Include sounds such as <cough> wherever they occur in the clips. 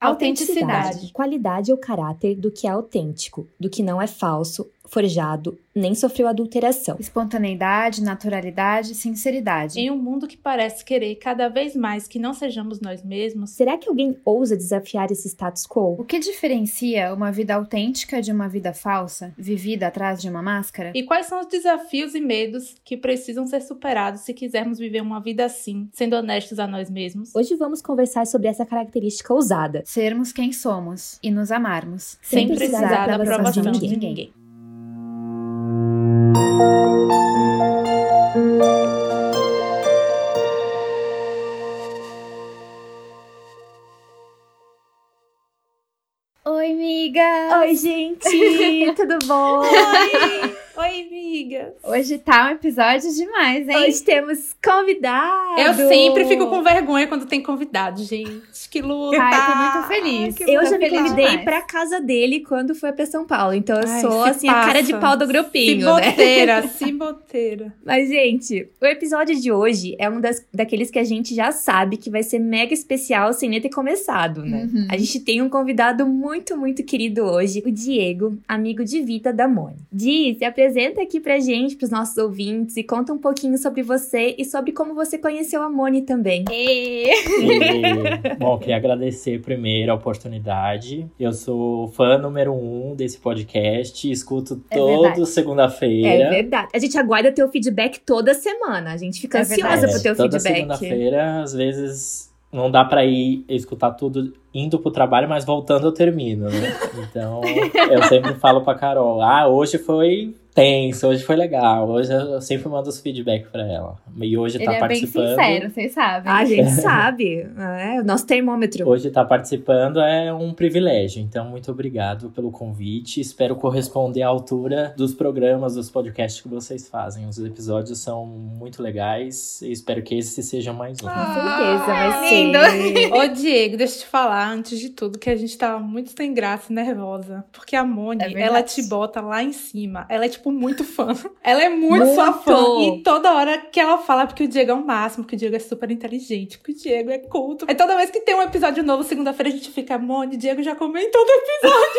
Autenticidade. Qualidade ou caráter do que é autêntico, do que não é falso, forjado, nem sofreu adulteração. Espontaneidade, naturalidade, sinceridade. Em um mundo que parece querer cada vez mais que não sejamos nós mesmos, Será que alguém ousa desafiar esse status quo? O que diferencia uma vida autêntica de uma vida falsa, vivida atrás de uma máscara? e quais são os desafios e medos que precisam ser superados se quisermos viver uma vida assim, sendo honestos a nós mesmos? Hoje vamos conversar sobre essa característica ousada. Sermos quem somos e nos amarmos. Sem, Sem precisar, precisar da aprovação de de ninguém. Oi, amiga! Oi, gente! <laughs> Tudo bom? Oi, amiga! Hoje tá um episódio demais, hein? Hoje temos convidado. Eu sempre fico com vergonha quando tem convidado, gente. Que luta! Ai, tô muito feliz. que Eu já me convidei demais. pra casa dele quando foi pra São Paulo. Então eu Ai, sou, se assim, a cara de passa. pau do grupinho, né? Ciboteira, ciboteira. <laughs> Mas, gente, o episódio de hoje é um das, daqueles que a gente já sabe que vai ser mega especial sem nem ter começado, né? Uhum. A gente tem um convidado muito, muito querido hoje, o Diego, amigo de Vita da Moni. Di, se apresenta aqui pra gente, pros nossos ouvintes, e conta um pouquinho sobre você e sobre como você conheceu a Moni também. E... E, bom, queria agradecer primeiro a oportunidade. Eu sou fã número um desse podcast, escuto É todo verdade. segunda-feira. É verdade. A gente aguarda teu feedback toda semana. A gente fica É ansiosa verdade. pro teu toda feedback. segunda-feira, às vezes não dá pra ir escutar tudo indo pro trabalho, mas voltando eu termino, né? Então, eu sempre falo pra Carol, ah, hoje foi tenso, hoje foi legal. Hoje eu sempre mando os feedback pra ela. E hoje Ele tá é bem participando. sincero, vocês sabem. Ah, a gente <laughs> sabe. É o nosso termômetro. Hoje estar participando é um privilégio, então muito obrigado pelo convite. Espero corresponder à altura dos programas, dos podcasts que vocês fazem. Os episódios são muito legais e espero que esse seja mais um. Com certeza vai Ai, lindo. ser. <laughs> Ô, Diego, deixa eu te falar, antes de tudo, que a gente tá muito sem graça e nervosa. Porque a Moni, É ela te bota lá em cima. Ela é, tipo, muito fã. Ela é muito, Muito. sua fã. E toda hora que ela fala, porque o Diego é o máximo, porque o Diego é super inteligente, porque o Diego é culto. Aí toda vez que tem um episódio novo, segunda-feira, a gente fica, Moni, Diego já comentou do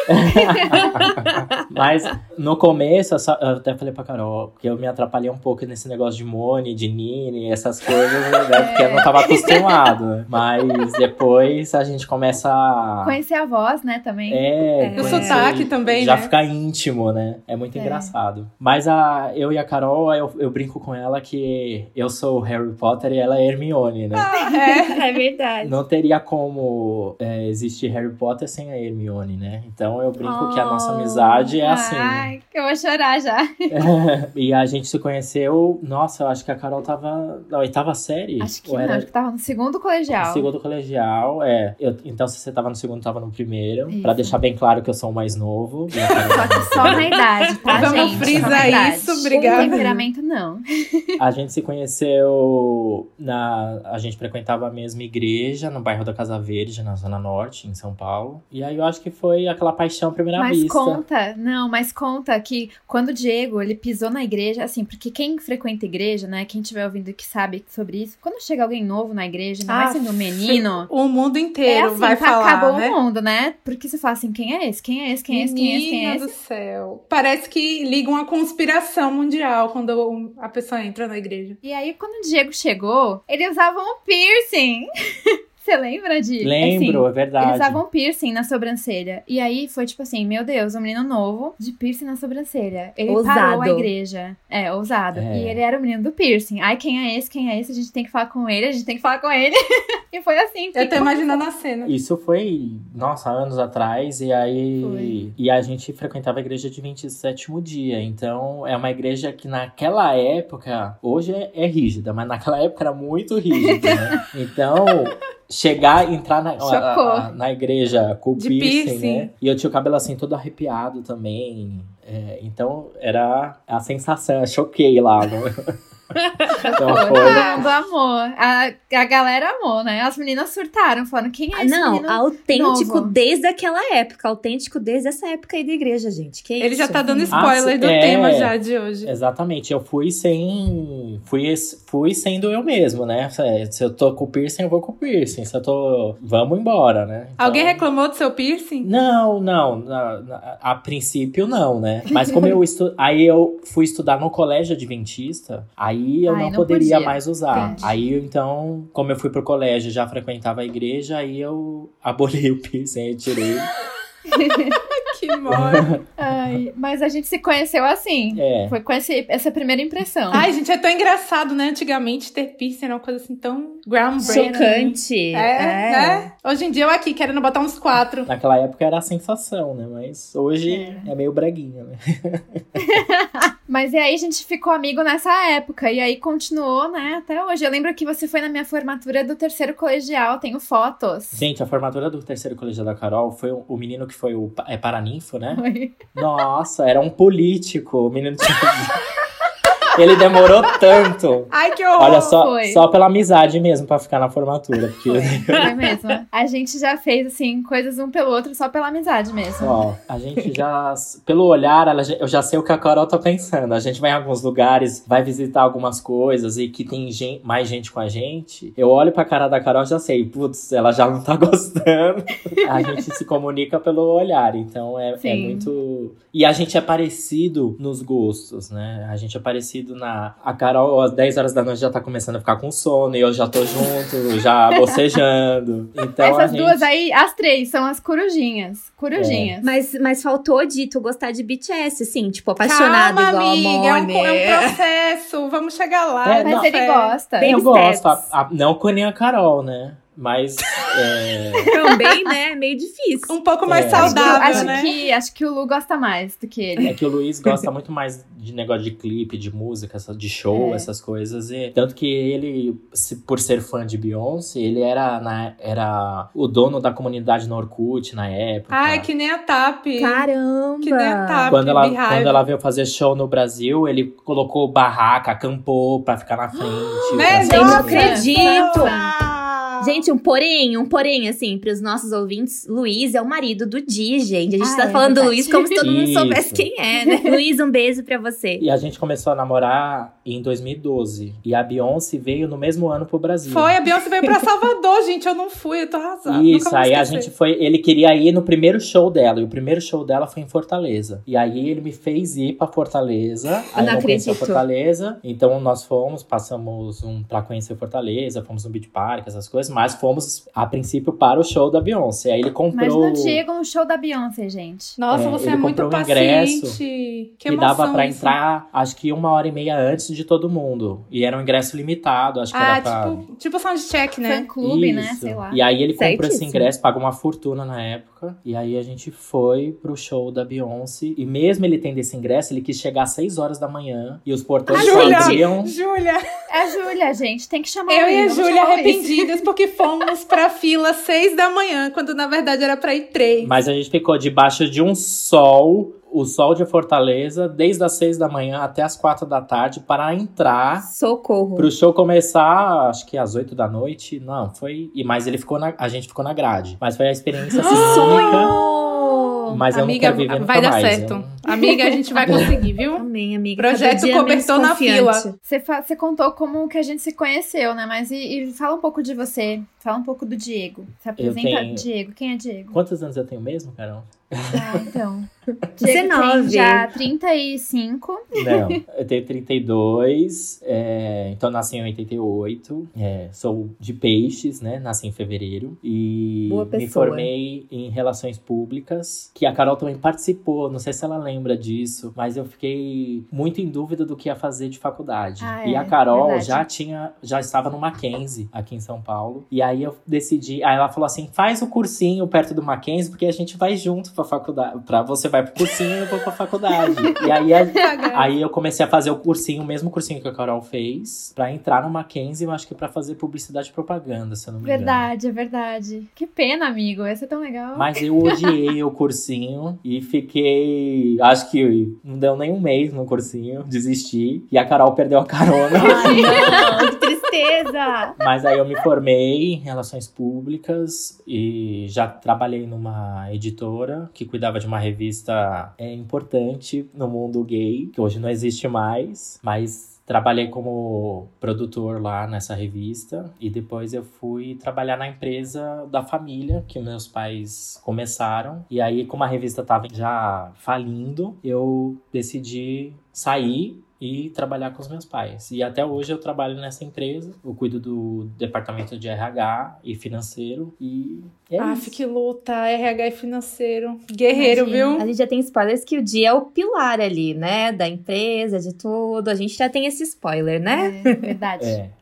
<laughs> Mas no começo, eu, só- eu até falei pra Carol que eu me atrapalhei um pouco nesse negócio de Moni, de Nini, essas coisas, né? <laughs> Porque eu não tava acostumado. Mas depois a gente começa a. Conhecer a voz, né, também. É, E o sotaque também, Já né? fica íntimo, né? É muito É. engraçado. Mas a, eu e a Carol, eu, eu brinco com ela que eu sou o Harry Potter e ela é Hermione, né? Ah, <laughs> é. É verdade. Não teria como é, existir Harry Potter sem a Hermione, né? Então eu brinco que a nossa Oh. amizade é assim. Ai, que eu vou chorar já. <laughs> e a gente se conheceu, nossa, eu acho que a Carol tava na oitava série. Acho que não, era acho que tava no segundo colegial. no segundo colegial, é. Eu- então, se você tava no segundo, tava no primeiro. Isso. Pra deixar bem claro que eu sou o mais novo. <laughs> Só que só na idade, tá, Vamos gente? Idade. isso, obrigada. Temperamento, não. A gente se conheceu na. A gente frequentava a mesma igreja no bairro da Casa Verde, na Zona Norte, em São Paulo. E aí eu acho que foi aquela paixão à primeira Mas vista. conta, não, mas conta que quando o Diego, ele pisou na igreja, assim, porque quem frequenta igreja, né, quem estiver ouvindo que sabe sobre isso, quando chega alguém novo na igreja, ainda mais Ah, sendo um menino, O mundo é inteiro assim, vai tá, falar, acabou né? o mundo, né? Porque você fala assim, quem é esse? Quem é esse? Quem é esse? Quem é esse? Quem é esse? Quem é esse? do céu. Parece que liga uma conspiração mundial quando a pessoa entra na igreja. E aí, quando o Diego chegou, ele usava um piercing. <laughs> Você lembra de? Lembro, Assim, é verdade. Eles usavam piercing na sobrancelha. E aí foi tipo assim: meu Deus, um menino novo de piercing na sobrancelha. Ele parou a Ousado. igreja. É, ousado. É. E ele era o menino do piercing. Ai, quem é esse? Quem é esse? A gente tem que falar com ele, a gente tem que falar com ele. <laughs> e foi assim. Eu tô que- imaginando a cena. Isso foi, nossa, anos atrás, e aí. Foi. E a gente frequentava a igreja de 27 dia. Então, é uma igreja que naquela época, hoje é, é rígida, mas naquela época era muito rígida, né? <laughs> Então, chegar, entrar na, a- a- na igreja com o De piercing, piercing. né? E eu tinha o cabelo assim todo arrepiado também. É, então, era a sensação, eu choquei lá. <laughs> Então foi. todo mundo amou. A, a galera amou, né? As meninas surtaram, falando, quem é esse Não, menino? autêntico novo? desde aquela época. Autêntico desde essa época aí da igreja, gente. Que Ele isso? já tá dando spoiler Ah, do é. tema já de hoje. Exatamente, eu fui sem. Fui, fui sendo eu mesmo, né? Se- eu tô com piercing, eu vou com piercing. Se eu tô. Vamos embora, né? Então- Alguém reclamou do seu piercing? Não, não. na- a princípio, não, né? Mas como eu estu... aí eu fui estudar no colégio adventista, aí eu Ai, não, não poderia podia. mais usar. Entendi. Aí então, como eu fui pro colégio, já frequentava a igreja, aí eu aboli o piercing, aí tirei. <laughs> Que mole. Ai, mas a gente se conheceu assim. É. Foi com esse, essa primeira impressão. Ai, gente, é tão engraçado, né? Antigamente ter piercing era uma coisa assim tão groundbreaking. Chocante. É, né? Hoje em dia eu aqui querendo botar uns quatro. Naquela época era a sensação, né? Mas hoje é, meio breguinha, né? <laughs> Mas e aí a gente ficou amigo nessa época. E aí continuou, né, até hoje. Eu lembro que você foi na minha formatura do terceiro colegial, tenho fotos. Gente, a formatura do terceiro colegial da Carol foi o, menino que foi o é, paraninfo, né? Foi. Nossa, era um político. O menino tinha. <laughs> Ele demorou tanto. Ai, que horror. Olha, só, foi. só pela amizade mesmo pra ficar na formatura. Porque, Foi <laughs> mesmo. A gente já fez, assim, coisas um pelo outro só pela amizade mesmo. ó, a gente já. Pelo olhar, ela eu já sei o que a Carol tá pensando. A gente vai em alguns lugares, vai visitar algumas coisas e que tem gen- mais gente com a gente. Eu olho pra cara da Carol e já sei, putz, ela já não tá <laughs> gostando. A gente se comunica pelo olhar, então é, é muito. E a gente é parecido nos gostos, né? A gente é parecido na. A Carol, às 10 horas da noite, já tá começando a ficar com sono e eu já tô junto, já <laughs> bocejando. Então a Essas gente... duas aí, as três, são as corujinhas. Corujinhas. Mas, mas faltou de tu gostar de BTS, assim, tipo, apaixonado Calma, igual amiga, a é um, Mone. é um processo. Vamos chegar lá. É, Mas não, ele gosta. Bem- Eu gosto, a- a- não com nem a Carol, né? Mas é, <laughs> Também, né? Meio difícil. Um pouco mais É. saudável, acho, né? que, acho que o Lu gosta mais do que ele. é que o Luiz gosta muito mais de negócio de clipe, de música, de show, É. essas coisas. E, tanto que ele, se- por ser fã de Beyoncé, ele era, na, era o dono da comunidade no Orkut na época. Ai, que nem a TAP. Caramba! Que nem a TAP. Quando ela, quando ela veio fazer show no Brasil, ele colocou barraca, acampou pra ficar na frente. Melhor <gasps> pra Eu não acredito. Ah. Gente, um porém, um porém, assim, pros nossos ouvintes, Luiz é o marido do Di, gente. A gente Ah, tá é falando do verdade. Luiz como se todo mundo Isso. soubesse quem é, né? <laughs> Luiz, um beijo pra você. E a gente começou a namorar em 2012. E a Beyoncé veio no mesmo ano pro Brasil. Foi, a Beyoncé veio pra Salvador, gente. Eu não fui, eu tô arrasada. Isso, aí a gente foi. Ele queria ir no primeiro show dela, e o primeiro show dela foi em Fortaleza. E aí ele me fez ir pra Fortaleza. Aí não eu conheci acredito. Fortaleza. Então nós fomos, passamos um pra conhecer Fortaleza, fomos no Beach Park, essas coisas, mas fomos a princípio para o show da Beyoncé. Aí ele comprou. Imagina o Diego no show da Beyoncé, gente. Nossa, É, você ele é muito comprou um paciente. ingresso que que dava pra isso. entrar, acho que uma hora e meia antes de todo mundo. E era um ingresso limitado, acho que Ah, era pra. tipo, tipo soundcheck, né? Fã clube, né? Isso. Sei lá. E aí ele comprou esse ingresso, pagou uma fortuna na época. E aí a gente foi pro show da Beyoncé. E mesmo ele tendo esse ingresso, ele quis chegar às 6 horas da manhã. E os portões Ah, só Júlia! abriam. Júlia, É a Júlia, gente. Tem que chamar eu o e a Júlia arrependidas porque fomos pra fila seis da manhã, quando na verdade era pra ir três. Mas a gente ficou debaixo de um sol. O sol de Fortaleza, desde as 6 da manhã até as 4 da tarde, para entrar Socorro. Pro show começar, acho que às 8 da noite. Não, foi. E mas ele ficou na. A gente ficou na grade. Mas foi a experiência assim, única. Mas eu Amiga, não quero viver nunca vai dar mais. certo. Eu- Amiga, a gente vai <laughs> conseguir, viu? Amém, amiga. Projeto menos cobertor na confiante. fila. Você contou como que a gente se conheceu, né? Mas e, e fala um pouco de você. Fala um pouco do Diego. Se apresenta, tenho- Diego. Quem é Diego? Quantos anos eu tenho mesmo, Carol? Ah, então. <laughs> Diego 19. tem já 35. Não, <laughs> eu tenho 32, é, então nasci em 88. é, sou de peixes, né? Nasci em fevereiro. E me formei em relações públicas, que a Carol também participou. Não sei se ela lembra disso, mas eu fiquei muito em dúvida do que ia fazer de faculdade. Ah, e é, a Carol verdade. já tinha, já estava no Mackenzie aqui em São Paulo. E aí eu decidi, aí ela falou assim: faz o cursinho perto do Mackenzie, porque a gente vai junto pra faculdade. Pra você vai pro cursinho e eu vou pra faculdade. e aí <laughs> a, Aí eu comecei a fazer o cursinho, o mesmo cursinho que a Carol fez, pra entrar no Mackenzie, eu acho que pra fazer publicidade e propaganda, se eu não me engano. Verdade, é verdade. Que pena, amigo. Esse é tão legal. Mas eu odiei o cursinho e fiquei. acho que não deu nem um mês no cursinho, desisti. E a Carol perdeu a carona. Ai, não, que tristeza! Mas aí eu me formei em relações públicas e já trabalhei numa editora que cuidava de uma revista é, importante no mundo gay, que hoje não existe mais, mas Trabalhei como produtor lá nessa revista e depois eu fui trabalhar na empresa da família que meus pais começaram. E aí, como a revista estava já falindo, eu decidi sair e trabalhar com os meus pais. E até hoje eu trabalho nessa empresa, eu cuido do departamento de RH e financeiro e é ah, isso. que luta, RH e financeiro. Guerreiro, Imagina, viu? A gente já tem spoilers que o dia é o pilar ali, né? Da empresa, de tudo. A gente já tem esse spoiler, né? É, verdade. <laughs> É.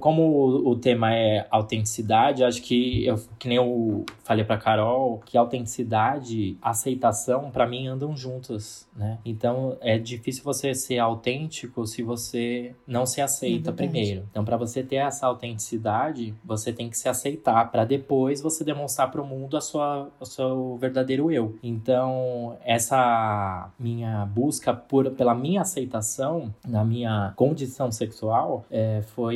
Como o, tema é autenticidade, acho que eu que nem eu falei pra Carol, que autenticidade, aceitação, para mim andam juntas, né? Então é difícil você ser autêntico se você não se aceita É primeiro. Então para você ter essa autenticidade, você tem que se aceitar para depois você demonstrar para o mundo a sua o seu verdadeiro eu. Então essa minha busca por pela minha aceitação na minha condição sexual é, foi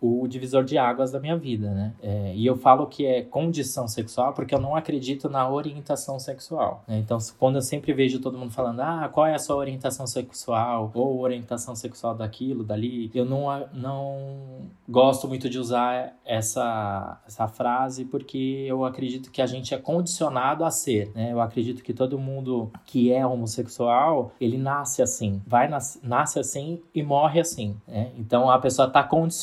o divisor de águas da minha vida, né? É, e eu falo que é condição sexual porque eu não acredito na orientação sexual. né? Então, quando eu sempre vejo todo mundo falando, ah, qual é a sua orientação sexual? Ou orientação sexual daquilo, dali, eu não, não gosto muito de usar essa, essa frase porque eu acredito que a gente é condicionado a ser, né? Eu acredito que todo mundo que é homossexual, ele nasce assim, vai nas, nasce assim e morre assim, né? Então a pessoa tá condicionada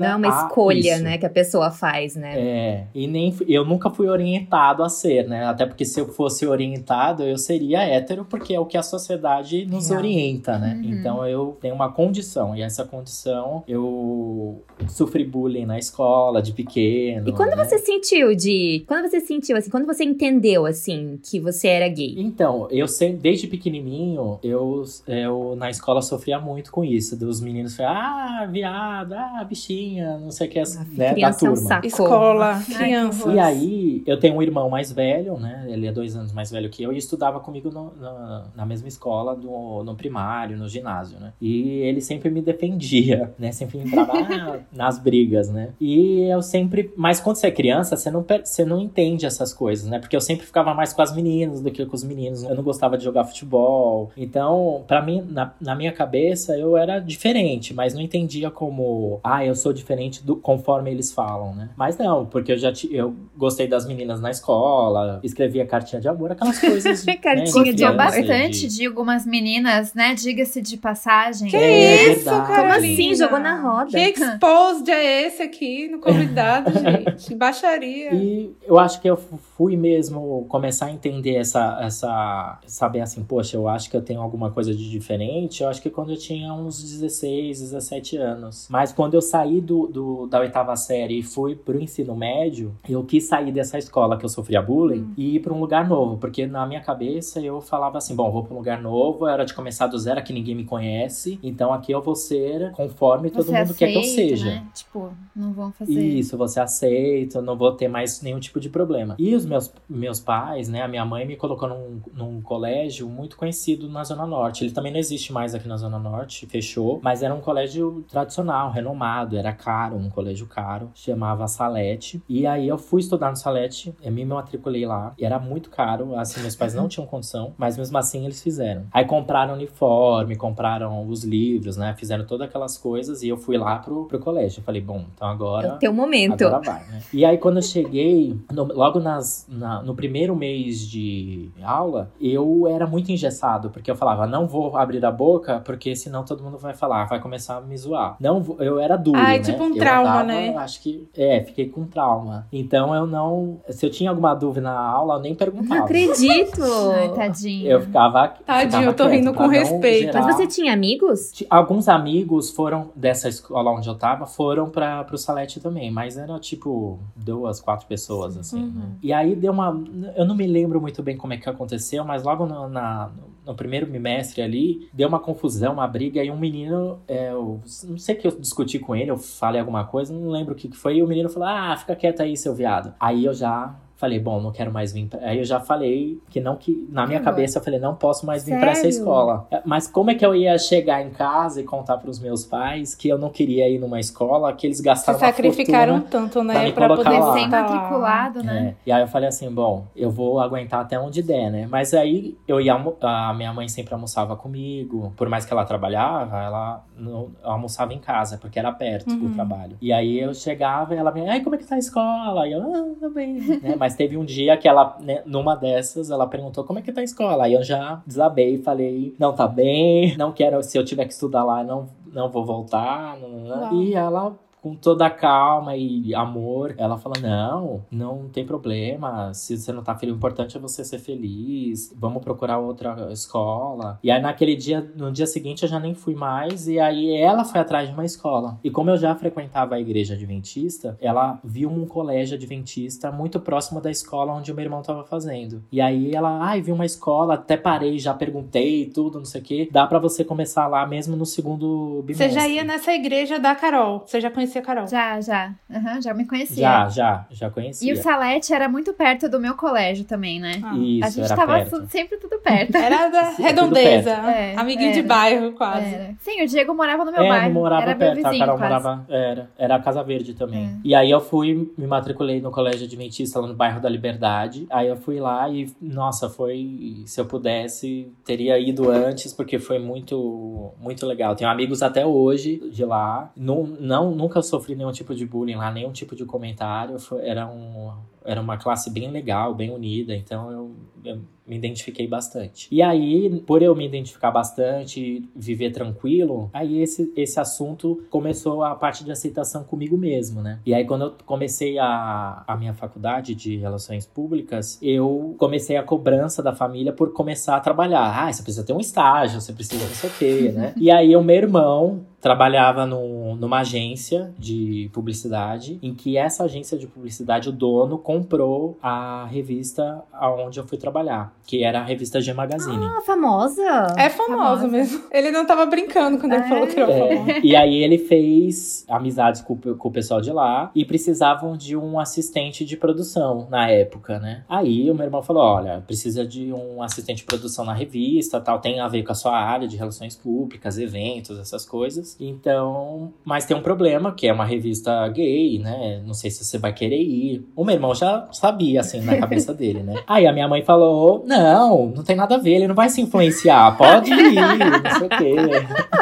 Não é uma escolha, isso. né, que a pessoa faz, né? É, e nem eu nunca fui orientado a ser, né? Até porque se eu fosse orientado, eu seria hétero, porque é o que a sociedade nos orienta, né? Uhum. Então eu tenho uma condição, e essa condição eu sofri bullying na escola de pequeno. E quando né? você sentiu de. Quando você sentiu, assim, quando você entendeu, assim, que você era gay? Então, eu sempre, desde pequenininho, eu, eu na escola sofria muito com isso. Dos meninos falarem, ah, viado, ah, bichinha, não sei o que, Ah, né, da criança é um turma. saco. Escola, criança. E aí, eu tenho um irmão mais velho, né? Ele é dois anos mais velho que eu e estudava comigo no- na, na mesma escola, no, no primário, no ginásio, né? E ele sempre me defendia, né? Sempre entrava ah, <laughs> nas brigas, né? E eu sempre. Mas quando você é criança, você não, você não entende essas coisas, né? Porque eu sempre ficava mais com as meninas do que com os meninos. Eu não gostava de jogar futebol. Então, pra mim, na, na minha cabeça, eu era diferente, mas não entendia como, ah, eu sou diferente do conforme eles falam, né? Mas não, porque eu já ti- eu gostei das meninas na escola, escrevia cartinha de amor, aquelas coisas. <laughs> né, Cartinha de Gostou amor. bastante de algumas meninas, né? Diga-se de passagem. Que É isso. Carolina? Como assim? Jogou na roda. Que exposed é esse aqui no convidado, <laughs> gente? Baixaria. E eu acho que eu fui mesmo começar a entender essa, essa. Saber assim, poxa, eu acho que eu tenho alguma coisa de diferente. Eu acho que quando eu tinha uns 16, 17 anos. Mas quando eu saí do, do- da oitava série e fui pro ensino médio, eu quis sair dessa escola que eu sofria bullying e ir pra um lugar novo. Porque na minha cabeça eu falava assim: bom, vou pra um lugar novo, era de começar do zero, aqui ninguém me conhece. Então aqui eu vou ser conforme todo Você mundo quer que eu aceita, seja. Né? Tipo, não vão fazer. Isso, você aceita, não vou ter mais nenhum tipo de problema. E os meus, meus pais, né, a minha mãe me colocou num, num colégio muito conhecido na Zona Norte. Ele também não existe mais aqui na Zona Norte, fechou, mas era um colégio tradicional, renomado, era caro, um colégio caro, chamava Salete. E aí eu fui estudar no Salete, eu me matriculei lá, e era muito caro, assim, meus pais não <laughs> tinham condição, mas mesmo assim eles fizeram. Aí compraram uniforme, compraram os livros, né, fizeram todas aquelas coisas, e eu fui lá pro, pro colégio. Eu falei, bom, então É agora o teu momento. Agora vai, né? E aí, quando eu cheguei, no- logo nas, na- no primeiro mês de aula, eu era muito engessado, porque eu falava, não vou abrir a boca, porque senão todo mundo vai falar, vai começar a me zoar. Não, eu era duro, Ai, né? tipo um Eu trauma, andava, né? Acho que, é, fiquei com trauma. Então eu não, se eu tinha alguma dúvida na aula, eu nem perguntava. Não acredito! <laughs> Ai, tadinho. Eu ficava. Tadinho, ficava eu tô quieto rindo com respeito. gerar- Mas você tinha amigos? Alguns amigos foram dessa escola onde eu tava, foram para pro Salete também, mas era tipo duas, quatro pessoas, assim. Uhum. né? E aí deu uma. Eu não me lembro muito bem como é que aconteceu, mas logo no, na- no primeiro bimestre ali, deu uma confusão, uma briga, e um menino, é, eu não sei que eu discuti com ele, eu falei alguma coisa, não lembro o que que foi, e o menino falou: Ah, fica quieto aí, seu viado. Aí eu já falei, bom, não quero mais vir. Pra... Aí eu já falei que não que na minha Agora. cabeça eu falei, não posso mais vir pra essa escola. Mas como é que eu ia chegar em casa e contar pros meus pais que eu não queria ir numa escola que eles Se gastaram uma sacrificaram tanto, né? colocar poder lá. estar lá. Recém-matriculado, né? É, E aí eu falei assim, bom, eu vou aguentar até onde der, né? Mas aí eu ia a minha mãe sempre almoçava comigo, por mais que ela trabalhava, ela não almoçava em casa, porque era perto Uhum. o trabalho. E aí eu chegava e ela me, ai, como é que tá a escola? E eu, ah, bem. né? Mas teve um dia que ela, né, numa dessas, ela perguntou como é que tá a escola? Aí eu já desabei e falei, não tá bem, não quero, se eu tiver que estudar lá, não, não vou voltar. não, não, não. E ela com toda a calma e amor, ela fala: Não, não tem problema. Se você não tá feliz, o importante é você ser feliz. Vamos procurar outra escola. E aí, naquele dia, no dia seguinte, eu já nem fui mais. E aí, ela foi atrás de uma escola. E como eu já frequentava a igreja adventista, ela viu um colégio adventista muito próximo da escola onde o meu irmão tava fazendo. E aí, ela, ai, vi uma escola, até parei, já perguntei tudo, não sei o quê. Dá pra você começar lá mesmo no segundo bimestre. Você já ia nessa igreja da Carol. Você já conhecia a Carol. Já, já. Aham, já me conhecia. Já, já, já conhecia. E o Salete era muito perto do meu colégio também, né? Ah. Isso, a gente era tava perto. sempre tudo perto. Era da redondeza. É, amiguinho de era. bairro, quase. Era. Sim, o Diego morava no meu é, bairro. morava era perto, meu a vizinho, Carol quase. morava. Era, era a Casa Verde também. É. E aí eu fui, me matriculei no colégio adventista lá no bairro da Liberdade. Aí eu fui lá e, nossa, foi. Se eu pudesse, teria ido antes, porque foi muito, muito legal. Tenho amigos até hoje de lá. Não, não, nunca sofri nenhum tipo de bullying lá, nenhum tipo de comentário. Foi- era, um, era uma classe bem legal, bem unida. Então eu, eu me identifiquei bastante. E aí, por eu me identificar bastante, viver tranquilo, aí esse, esse assunto começou a parte de aceitação comigo mesmo, né? E aí, quando eu comecei a, a minha faculdade de Relações Públicas, eu comecei a cobrança da família por começar a trabalhar. Ah, você precisa ter um estágio, você precisa não sei o quê, <laughs> né? E aí, o meu irmão trabalhava num- numa agência de publicidade, em que essa agência de publicidade, o dono, comprou a revista aonde eu fui trabalhar, que era a revista G Magazine. Ah, famosa? É famoso Famosa. mesmo. Ele não tava brincando quando ele É. falou que era famoso. É, e aí ele fez amizades com, o- com o pessoal de lá e precisavam de um assistente de produção na época, né? Aí o meu irmão falou: olha, precisa de um assistente de produção na revista, tal, tem a ver com a sua área de relações públicas, eventos, essas coisas. Então, mas tem um problema, que é uma revista gay, né? Não sei se você vai querer ir. O meu irmão já sabia, assim, na cabeça dele, né? Aí a minha mãe falou: não, não tem nada a ver, ele não vai se influenciar, pode ir, não sei o quê.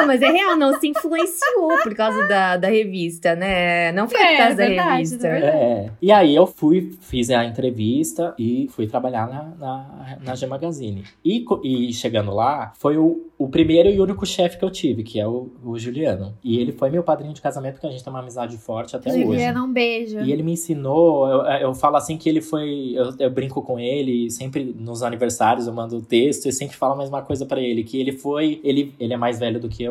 Não, mas é real, não se influenciou por causa da, da revista, né? Não foi por É, causa da verdade, revista. é verdade. É. E aí eu fui, fiz a entrevista e fui trabalhar na, na, na G Magazine. E, e chegando lá, foi o, o primeiro e único chefe que eu tive, que é o, o Juliano. E ele foi meu padrinho de casamento, porque a gente tem uma amizade forte até hoje. Juliana, um beijo. E ele me ensinou, eu, eu falo assim que ele foi. Eu, eu brinco com ele, sempre nos aniversários eu mando texto e sempre falo a mesma coisa pra ele, que ele foi. Ele, ele é mais velho do que eu,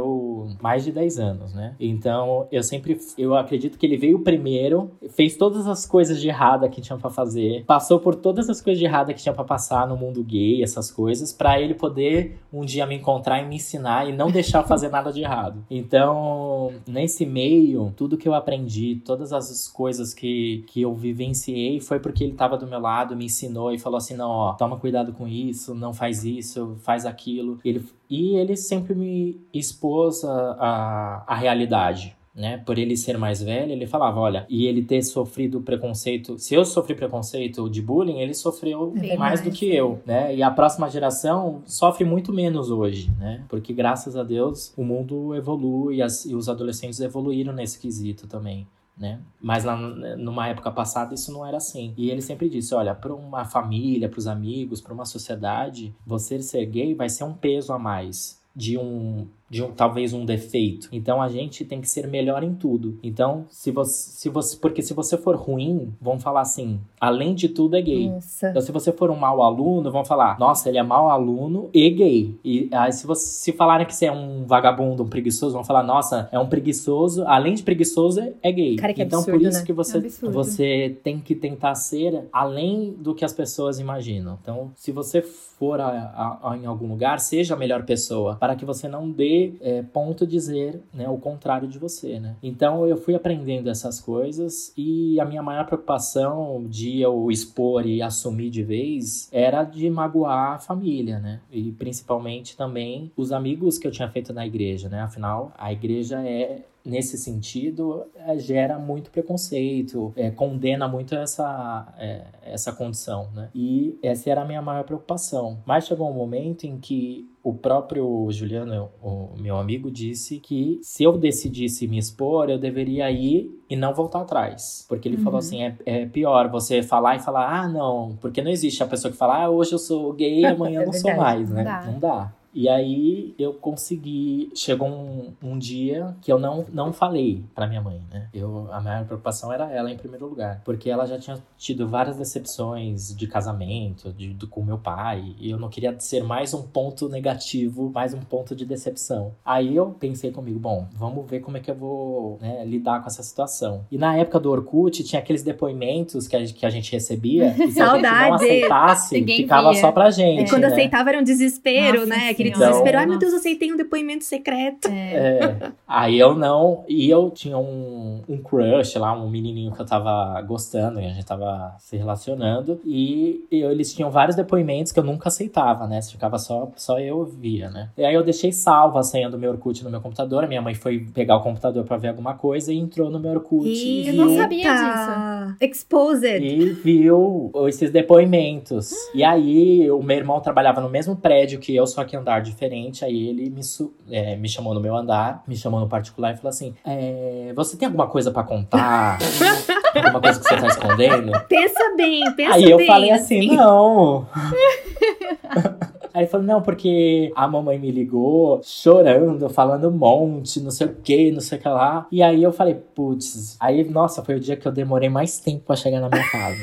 mais de 10 anos, né? Então eu sempre. Eu acredito que ele veio primeiro, fez todas as coisas de errada que tinha pra fazer, passou por todas as coisas de errada que tinha pra passar no mundo gay, essas coisas, pra ele poder um dia me encontrar e me ensinar e não deixar eu fazer <laughs> nada de errado. Então, nesse meio, tudo que eu aprendi, todas as coisas que, que eu vivenciei foi porque ele tava do meu lado, me ensinou e falou assim: não, ó, toma cuidado com isso, não faz isso, faz aquilo. Ele, e ele sempre me expôs a, a, a realidade. Né? Por ele ser mais velho, ele falava, olha, e ele ter sofrido preconceito, se eu sofri preconceito de bullying, ele sofreu mais, do que eu, né? E a próxima geração sofre muito menos hoje, né? Porque graças a Deus o mundo evolui e, as- e os adolescentes evoluíram nesse quesito também. Né? Mas lá numa época passada isso não era assim. E ele sempre disse: olha, para uma família, para os amigos, para uma sociedade, você ser gay vai ser um peso a mais de um de um, talvez um defeito. Então a gente tem que ser melhor em tudo. Então, se você, se você porque se você for ruim, vão falar assim, além de tudo é gay. Nossa. Então, se você for um mau aluno, vão falar, nossa, ele é mau aluno e gay. E aí, se você se falarem que você é um vagabundo, um preguiçoso, vão falar, nossa, é um preguiçoso, além de preguiçoso, é gay. Cara, que então, absurdo, por isso né? que você, É um você tem que tentar ser além do que as pessoas imaginam. Então, se você for a- a- a- em algum lugar, seja a melhor pessoa, para que você não dê é, ponto dizer né, o contrário de você, né? Então eu fui aprendendo essas coisas e a minha maior preocupação de eu expor e assumir de vez era de magoar a família, né? E principalmente também os amigos que eu tinha feito na igreja, né? Afinal, a igreja é nesse sentido, é, gera muito preconceito, é, condena muito essa, é, essa condição, né? E essa era a minha maior preocupação. Mas chegou um momento em que o próprio Juliano, o meu amigo, disse que se eu decidisse me expor, eu deveria ir e não voltar atrás. Porque ele uhum. falou assim: é, é, pior você falar e falar, ah, não, porque não existe a pessoa que fala, ah, hoje eu sou gay, amanhã eu <laughs> não sou mais, né? Não dá. Não dá. E aí eu consegui. Chegou um, um dia que eu não, não falei para minha mãe, né? Eu, a maior preocupação era ela em primeiro lugar. Porque ela já tinha tido várias decepções de casamento, de, de, com meu pai. E eu não queria ser mais um ponto negativo, mais um ponto de decepção. Aí eu pensei comigo, bom, vamos ver como é que eu vou né, lidar com essa situação. E na época do Orkut tinha aqueles depoimentos que a, que a gente recebia. <laughs> E se Saudade. a gente não aceitasse, Ninguém ficava via. só pra gente. E quando né? aceitava era um desespero, Nossa, né? Aquele então, desespero. Ai, meu Deus, aceitei um depoimento secreto. É. é. Aí eu não. E eu tinha um, um crush lá, um menininho que eu tava gostando, e a gente tava se relacionando. E eu, eles tinham vários depoimentos que eu nunca aceitava, né? Ficava só, só eu via, né? E aí eu deixei salva a senha do meu Orkut no meu computador. A minha mãe foi pegar o computador pra ver alguma coisa e entrou no meu Orkut. E, eu não sabia disso. Exposed. E viu esses depoimentos. e aí, o meu irmão trabalhava no mesmo prédio que eu, só que andava andar diferente, aí ele me, é, me chamou no meu andar, me chamou no particular e falou assim: é, Você tem alguma coisa para contar? alguma coisa que você tá escondendo? Pensa bem, pensa bem. Aí eu falei assim: assim. Não. <laughs> Aí ele falou, não, porque a mamãe me ligou chorando, falando um monte, não sei o que, não sei o que lá. E aí eu falei, putz, aí, nossa, foi o dia que eu demorei mais tempo pra chegar na minha casa.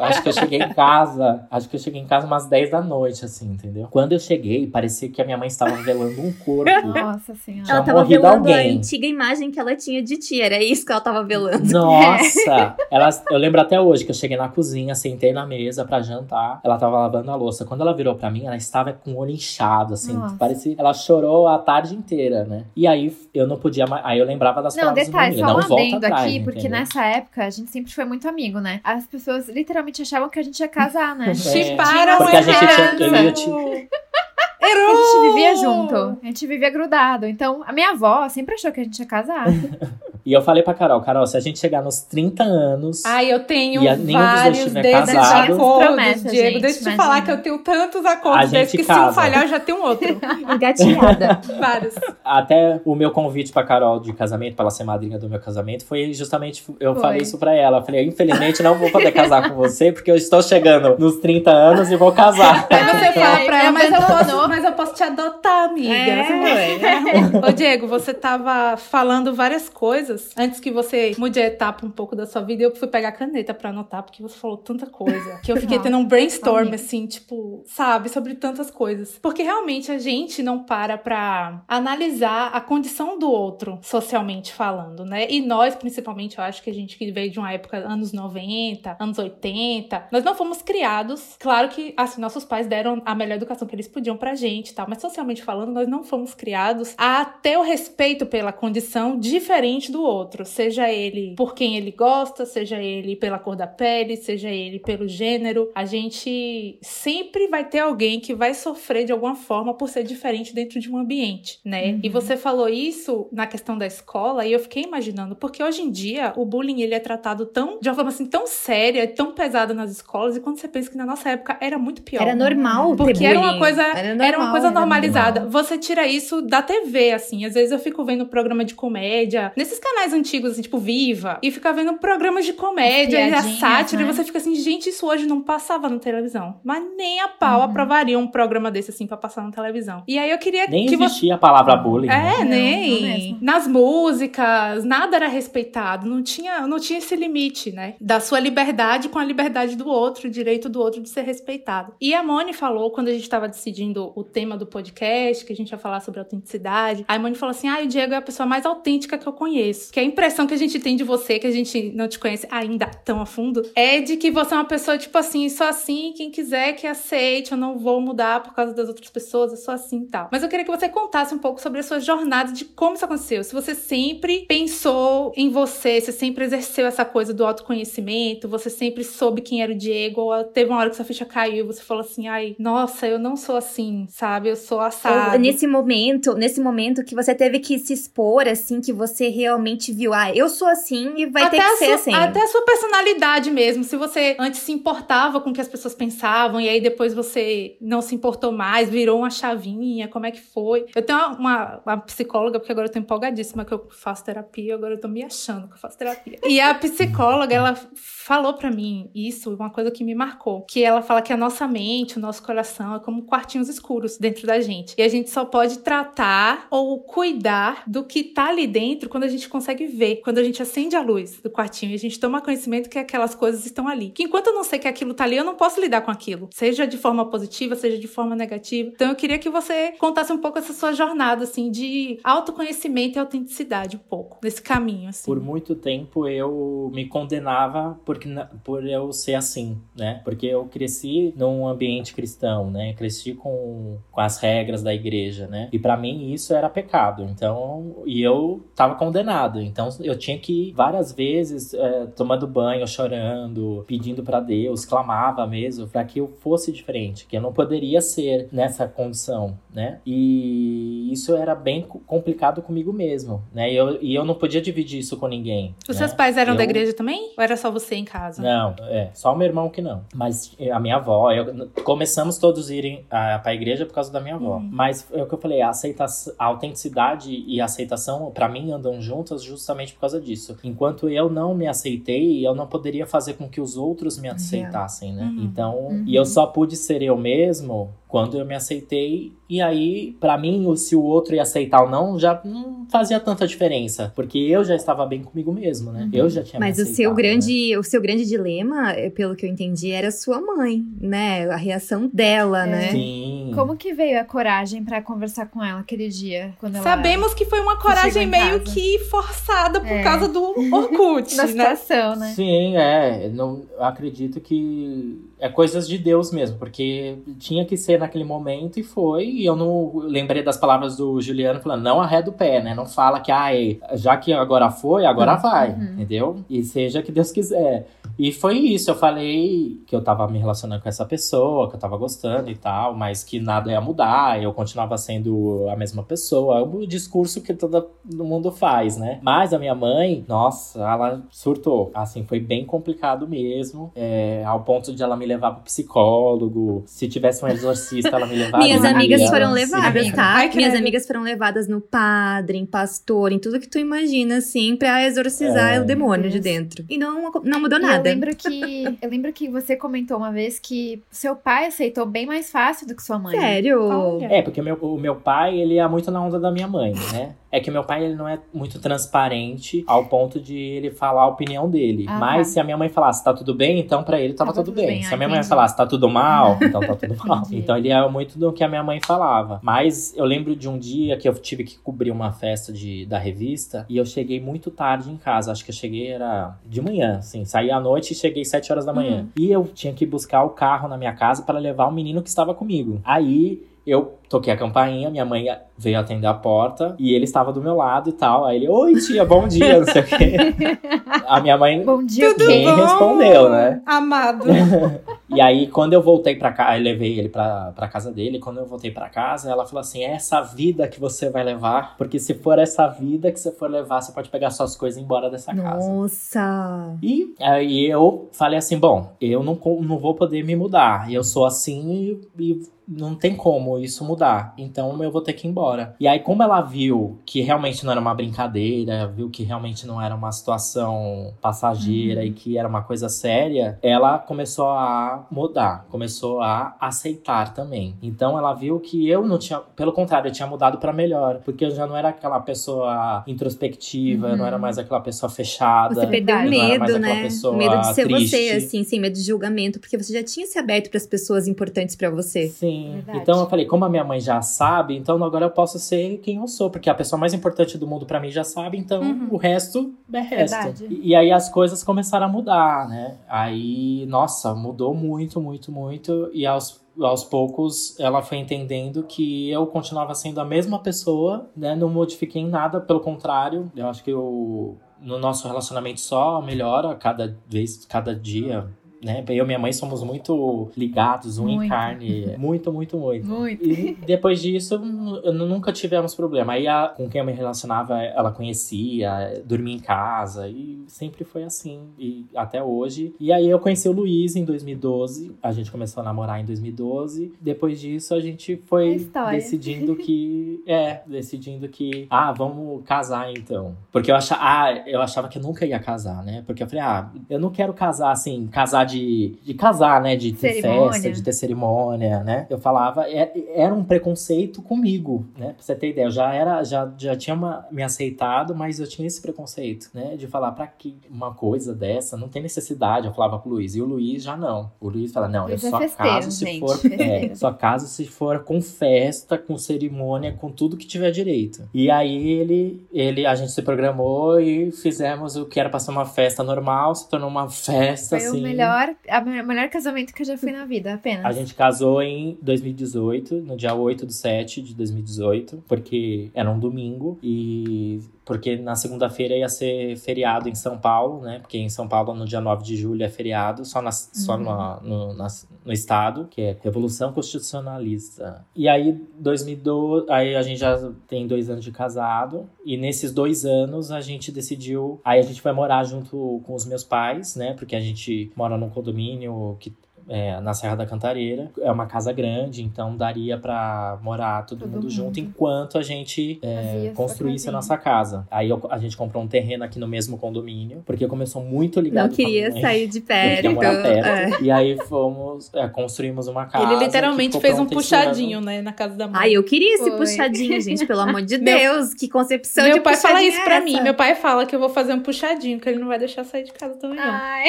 acho que eu cheguei em casa, acho que eu cheguei em casa umas 10 da noite, assim, entendeu? Quando eu cheguei, parecia que a minha mãe estava velando um corpo. Nossa senhora. Ela tava velando alguém. a antiga imagem que ela tinha de ti, era isso que ela tava velando. Nossa! <laughs> ela, eu lembro até hoje que eu cheguei na cozinha, sentei na mesa pra jantar, ela tava lavando a louça. Quando ela virou pra mim, mim, ela estava com o olho inchado, assim. Nossa. Parecia. Ela chorou a tarde inteira, né? E aí eu não podia mais. Aí eu lembrava das não, palavras detalhe, Não, só um adendo aqui, porque nessa época a gente sempre foi muito amigo, né? As pessoas literalmente achavam que a gente ia casar, né? <laughs> Chiparam é, porque a gente tinha, eu ia te... A gente vivia junto, a gente vivia grudado. Então, a minha avó sempre achou que a gente ia casar. <laughs> E eu falei pra Carol, Carol, se a gente chegar nos 30 anos. Ai, eu tenho vários desses acordos, Diego. Gente, deixa eu te falar que eu tenho tantos acordos desses que casa. se um falhar, eu já tenho outro. <laughs> Engatilhada. <laughs> vários. Até o meu convite pra Carol de casamento, pra ela ser madrinha do meu casamento, foi justamente. Eu foi. falei isso pra ela. Eu falei, infelizmente não vou poder casar com você, porque eu estou chegando nos 30 anos e vou casar. Aí você fala pra ela, mas eu, posso, mas eu posso te adotar, amiga. É. Ô, Diego, você tava falando várias coisas. Antes que você mude a etapa um pouco da sua vida, eu fui pegar a caneta para anotar, porque você falou tanta coisa. Que eu fiquei tendo um brainstorm, assim, tipo, sabe, sobre tantas coisas. Porque realmente a gente não para pra analisar a condição do outro, socialmente falando, né? E nós, principalmente, eu acho que a gente que veio de uma época, anos 90, anos 80, nós não fomos criados. Claro que, assim, nossos pais deram a melhor educação que eles podiam pra gente, tá? Mas socialmente falando, nós não fomos criados a ter o respeito pela condição diferente do outro, seja ele por quem ele gosta, seja ele pela cor da pele, seja ele pelo gênero. A gente sempre vai ter alguém que vai sofrer de alguma forma por ser diferente dentro de um ambiente, né? Uhum. E você falou isso na questão da escola e eu fiquei imaginando, porque hoje em dia o bullying ele é tratado tão de uma forma assim tão séria, tão pesada nas escolas e quando você pensa que na nossa época era muito pior. Era normal, porque era uma coisa era, normal, era uma coisa normalizada. Você tira isso da TV assim, às vezes eu fico vendo programa de comédia nesses canais antigos, assim, tipo Viva, e ficar vendo programas de comédia e a sátira, né? e você fica assim, gente, isso hoje não passava na televisão. Mas nem a pau uhum. aprovaria um programa desse, assim, pra passar na televisão. E aí eu queria nem que existia você... a palavra bullying. É, né? nem. Não Nas músicas, nada era respeitado. Não tinha, não tinha esse limite, né? Da sua liberdade com a liberdade do outro, o direito do outro de ser respeitado. E a Moni falou, quando a gente tava decidindo o tema do podcast, que a gente ia falar sobre autenticidade. Aí a Moni falou assim: ah, o Diego é a pessoa mais autêntica que eu conheço. Que a impressão que a gente tem de você, que a gente não te conhece ainda tão a fundo, é de que você é uma pessoa, tipo assim, só assim, quem quiser que aceite, eu não vou mudar por causa das outras pessoas, eu sou assim e tal. Mas eu queria que você contasse um pouco sobre a sua jornada de como isso aconteceu. Se você sempre pensou em você, você sempre exerceu essa coisa do autoconhecimento, você sempre soube quem era o Diego, ou teve uma hora que sua ficha caiu você falou assim, ai, nossa, eu não sou assim, sabe? Eu sou assado. Ou nesse momento, nesse momento que você teve que se expor, assim, que você realmente viu, ah, eu sou assim e vai até ter que ser assim. Até a sua personalidade mesmo. Se você antes se importava com o que as pessoas pensavam e aí depois você não se importou mais, virou uma chavinha, como é que foi? Eu tenho uma, uma, uma psicóloga, porque agora eu tô empolgadíssima que eu faço terapia, agora eu tô me achando que eu faço terapia. E a psicóloga, ela falou para mim isso, uma coisa que me marcou, que ela fala que a nossa mente, o nosso coração é como quartinhos escuros dentro da gente. E a gente só pode tratar ou cuidar do que tá ali dentro quando a gente consegue ver, quando a gente acende a luz do quartinho e a gente toma conhecimento que aquelas coisas estão ali. Que enquanto eu não sei que aquilo tá ali, eu não posso lidar com aquilo, seja de forma positiva, seja de forma negativa. Então eu queria que você contasse um pouco essa sua jornada assim de autoconhecimento e autenticidade um pouco nesse caminho assim. Por muito tempo eu me condenava porque por eu ser assim, né? Porque eu cresci num ambiente cristão, né? Cresci com, com as regras da igreja, né? E para mim isso era pecado. Então, e eu tava condenado. Então eu tinha que várias vezes é, tomando banho, chorando, pedindo para Deus, clamava mesmo para que eu fosse diferente, que eu não poderia ser nessa condição, né? E isso era bem complicado comigo mesmo, né? E eu, e eu não podia dividir isso com ninguém. Os né? seus pais eram eu... da igreja também? Ou era só você em casa? Não, é, só o meu irmão que não. Mas eh, a minha avó, eu, começamos todos a irem a, pra igreja por causa da minha avó. Uhum. Mas é o que eu falei, a, aceitação, a autenticidade e a aceitação, para mim, andam juntas justamente por causa disso. Enquanto eu não me aceitei, eu não poderia fazer com que os outros me aceitassem, né? Uhum. Então, Uhum. e eu só pude ser eu mesmo quando eu me aceitei. E aí, para mim, se o outro ia aceitar ou não, já não fazia tanta diferença. Porque eu já estava bem comigo mesmo, né? Eu já tinha Mas me o seu aceitado, né? grande, o seu grande dilema, eh, pelo que eu entendi, era sua mãe, né? A reação dela, né? Sim. Como que veio a coragem pra conversar com ela aquele dia? Quando ela... Sabemos que foi uma coragem meio casa. que forçada por É. causa do Orkut, <laughs> Da né? situação, né? Sim, é. Não, eu acredito que é coisas de Deus mesmo, porque tinha que ser naquele momento e foi. E eu não lembrei das palavras do Juliano falando, não arreda o pé, né? Não fala que, ai, já que agora foi, agora vai, entendeu? E seja que Deus quiser. E foi isso, eu falei que eu tava me relacionando com essa pessoa, que eu tava gostando e tal, mas que nada ia mudar, eu continuava sendo a mesma pessoa. É o discurso que todo mundo faz, né? Mas a minha mãe, nossa, ela surtou. Assim, foi bem complicado mesmo, é, ao ponto de ela me levar pro psicólogo. Se tivesse um exorcista, ela me <laughs> levaria. Minhas amigas foram Sim. levadas, tá? Ai. Minhas amigas foram levadas no padre, em pastor, em tudo que tu imagina, assim, pra exorcizar É. o demônio de dentro. E não, não mudou E Eu nada. lembro que <laughs> eu lembro que você comentou uma vez que seu pai aceitou bem mais fácil do que sua mãe. Sério? Olha. É, porque meu, o meu pai, ele é muito na onda da minha mãe, né? É que meu pai, ele não é muito transparente ao ponto de ele falar a opinião dele. Ah, Mas tá. se a minha mãe falasse, tá tudo bem, então pra ele tava, tudo, tudo bem. bem, Se a ah, minha mãe falasse, tá tudo mal, <laughs> então tá tudo mal. Então ele é muito do que a minha mãe falava. Mas eu lembro de um dia que eu tive que cobrir uma festa de, da revista e eu cheguei muito tarde em casa. Acho que eu cheguei, era de manhã, assim. Saí à noite e cheguei sete horas da manhã. Uhum. E eu tinha que buscar o carro na minha casa para levar o menino que estava comigo. Aí eu toquei a campainha, minha mãe veio atender a porta e ele estava do meu lado e tal. Aí ele, oi tia, bom dia, não sei o quê. <laughs> A minha mãe Bom dia, Tudo nem bom? respondeu, né? Amado. <laughs> E aí, quando eu voltei pra casa, eu levei ele pra, pra casa dele. Quando eu voltei pra casa, ela falou assim: é essa vida que você vai levar. Porque se for essa vida que você for levar, você pode pegar suas coisas e ir embora dessa casa. Nossa. E aí eu falei assim: bom, eu não, não vou poder me mudar. Eu sou assim e, e não tem como isso mudar. Então eu vou ter que ir embora. E aí, como ela viu que realmente não era uma brincadeira, viu que realmente não era uma situação passageira e que era uma coisa séria, ela começou a mudar, começou a aceitar também. Então ela viu que eu não tinha, pelo contrário, eu tinha mudado pra melhor, porque eu já não era aquela pessoa introspectiva, eu não era mais aquela pessoa fechada. Você perdeu o medo, né? medo de ser triste. você, assim, sem medo de julgamento, porque você já tinha se aberto pras pessoas importantes pra você. Sim. Verdade. Então eu falei, como a minha mãe já sabe, então agora eu posso ser quem eu sou, porque a pessoa mais importante do mundo para mim já sabe, então uhum. o resto é resto. E, e, aí as coisas começaram a mudar, né? Aí, nossa, mudou muito, muito, muito. E aos aos poucos ela foi entendendo que eu continuava sendo a mesma pessoa, né? Não modifiquei em nada, pelo contrário, eu acho que eu, no nosso relacionamento só melhora cada vez, cada dia né? Eu e minha mãe somos muito ligados, um muito. em carne. <laughs> Muito, muito, muito. Muito. E depois disso, nunca tivemos problema. Aí a, com quem eu me relacionava, ela conhecia, dormia em casa. E sempre foi assim. E até hoje. E aí eu conheci o Luiz em 2012. A gente começou a namorar em 2012. Depois disso, a gente foi decidindo que. É, decidindo que. Ah, vamos casar então. Porque eu achava, ah, eu achava que eu nunca ia casar, né? Porque eu falei, ah, eu não quero casar assim, casar de, de casar, né? De ter cerimônia. festa, de ter cerimônia, né? Eu falava, é, era um preconceito comigo, né? Pra você ter ideia, eu já era, já, já tinha uma, me aceitado, mas eu tinha esse preconceito, né? De falar, pra que uma coisa dessa? Não tem necessidade. Eu falava pro Luiz. E o Luiz já não. O Luiz fala, não, Luiz eu é só festeiro, caso se gente, for. É, só caso se for com festa, com cerimônia, com tudo que tiver direito. E aí ele, ele, a gente se programou e fizemos o que era pra ser uma festa normal, se tornou uma festa Foi assim. O melhor melhor, a melhor casamento que eu já fui na vida, apenas. A gente casou em 2018, no dia 8 de 7 de 2018, porque era um domingo e porque na segunda-feira ia ser feriado em São Paulo, né? Porque em São Paulo, no dia 9 de julho, é feriado, só, na, só uhum. no, no, na, no estado, que é Revolução Constitucionalista. E aí, 2012, aí a gente já tem dois anos de casado, e nesses dois anos a gente decidiu. Aí a gente vai morar junto com os meus pais, né? Porque a gente mora num condomínio que é, na Serra da Cantareira. É uma casa grande, então daria para morar todo, todo mundo, mundo, junto enquanto a gente é, construísse a nossa casa. Aí eu, a gente comprou um terreno aqui no mesmo condomínio, porque começou muito ligado Não queria sair de perto. perto. É. E aí fomos, é, construímos uma casa. Ele literalmente fez um puxadinho, né, na casa da mãe. Ai, eu queria esse Foi. puxadinho, gente, pelo amor de <laughs> Deus. que concepção meu de pai fala isso é pra mim. Meu pai fala que eu vou fazer um puxadinho, que ele não vai deixar sair de casa também, não. Ai.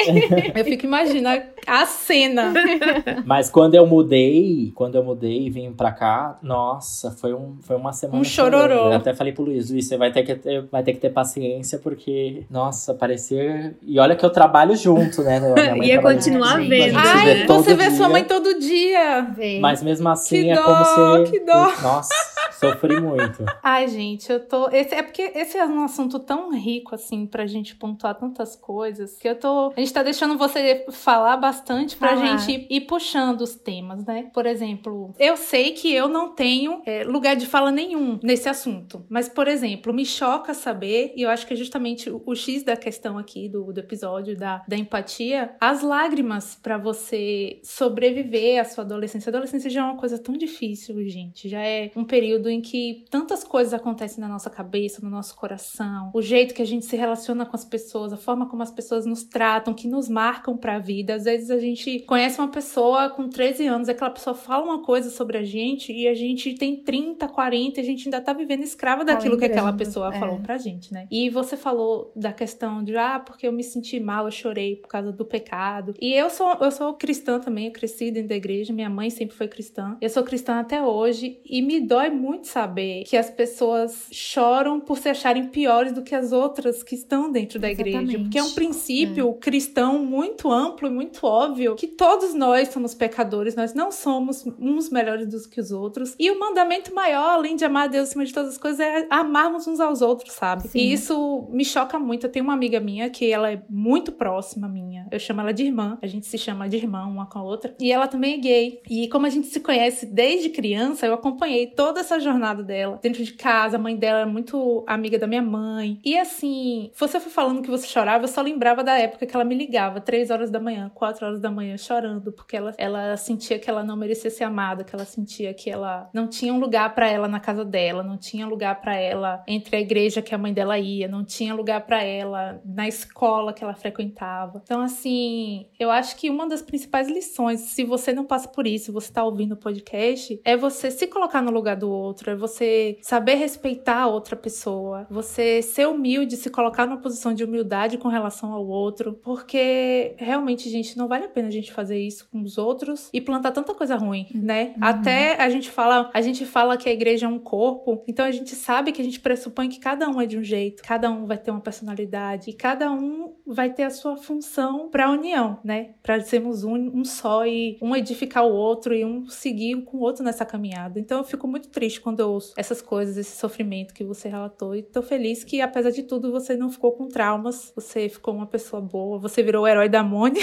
Eu fico imaginando a cena <laughs> Mas quando eu mudei, quando eu mudei e vim pra cá, nossa, foi, um, foi uma semana. Um chororô. Eu até falei pro Luiz, Luiz, você vai ter, que ter, vai ter que ter paciência, porque, nossa, parecia. E olha que eu trabalho junto, né? Ia <laughs> continuar vendo. Ai, você vê sua mãe todo dia. Vê. Mas mesmo assim que é dó, como se. Que dó. Nossa. Sofri muito. Ai, gente, eu tô. Esse, é porque esse é um assunto tão rico, assim, pra gente pontuar tantas coisas, que eu tô. A gente tá deixando você falar bastante pra gente ir puxando os temas, né? Por exemplo, eu sei que eu não tenho é, lugar de fala nenhum nesse assunto. Mas, por exemplo, me choca saber, e eu acho que é justamente o, o X da questão aqui do, do episódio da, da empatia, as lágrimas para você sobreviver à sua adolescência. A adolescência já é uma coisa tão difícil, gente. Já é um período em que tantas coisas acontecem na nossa cabeça, no nosso coração, o jeito que a gente se relaciona com as pessoas, a forma como as pessoas nos tratam, que nos marcam para a vida. Às vezes a gente conhece uma pessoa com 13 anos, aquela pessoa fala uma coisa sobre a gente e a gente tem 30, 40 e a gente ainda tá vivendo escrava daquilo que aquela pessoa é. falou pra gente, né? E você falou da questão de, ah, porque eu me senti mal, eu chorei por causa do pecado. E eu sou, eu sou cristã também, eu cresci dentro da igreja, minha mãe sempre foi cristã. Eu sou cristã até hoje e me dói muito saber que as pessoas choram por se acharem piores do que as outras que estão dentro da Exatamente. igreja. Porque é um princípio é. cristão muito amplo e muito óbvio que todos nós somos pecadores, nós não somos uns melhores do que os outros. E o mandamento maior, além de amar a Deus acima de todas as coisas, é amarmos uns aos outros, sabe? Sim. E isso me choca muito. Eu tenho uma amiga minha que ela é muito próxima minha. Eu chamo ela de irmã. A gente se chama de irmã uma com a outra. E ela também é gay. E como a gente se conhece desde criança, eu acompanhei toda essa jornada dela dentro de casa. A mãe dela era muito amiga da minha mãe. E assim, você foi falando que você chorava, eu só lembrava da época que ela me ligava, três horas da manhã, quatro horas da manhã, chorando, porque ela, ela sentia que ela não merecia ser amada, que ela sentia que ela não tinha um lugar para ela na casa dela, não tinha lugar para ela entre a igreja que a mãe dela ia, não tinha lugar para ela na escola que ela frequentava. Então, assim, eu acho que uma das principais lições, se você não passa por isso, você tá ouvindo o podcast, é você se colocar no lugar do outro outro, é você saber respeitar a outra pessoa, você ser humilde, se colocar numa posição de humildade com relação ao outro, porque realmente, gente, não vale a pena a gente fazer isso com os outros e plantar tanta coisa ruim, né? Uhum. Até a gente fala, a gente fala que a igreja é um corpo, então a gente sabe que a gente pressupõe que cada um é de um jeito, cada um vai ter uma personalidade e cada um vai ter a sua função para a união, né? Para sermos um, um só e um edificar o outro e um seguir com o outro nessa caminhada. Então eu fico muito triste quando eu ouço essas coisas, esse sofrimento que você relatou e tô feliz que apesar de tudo você não ficou com traumas, você ficou uma pessoa boa, você virou o herói da Mone.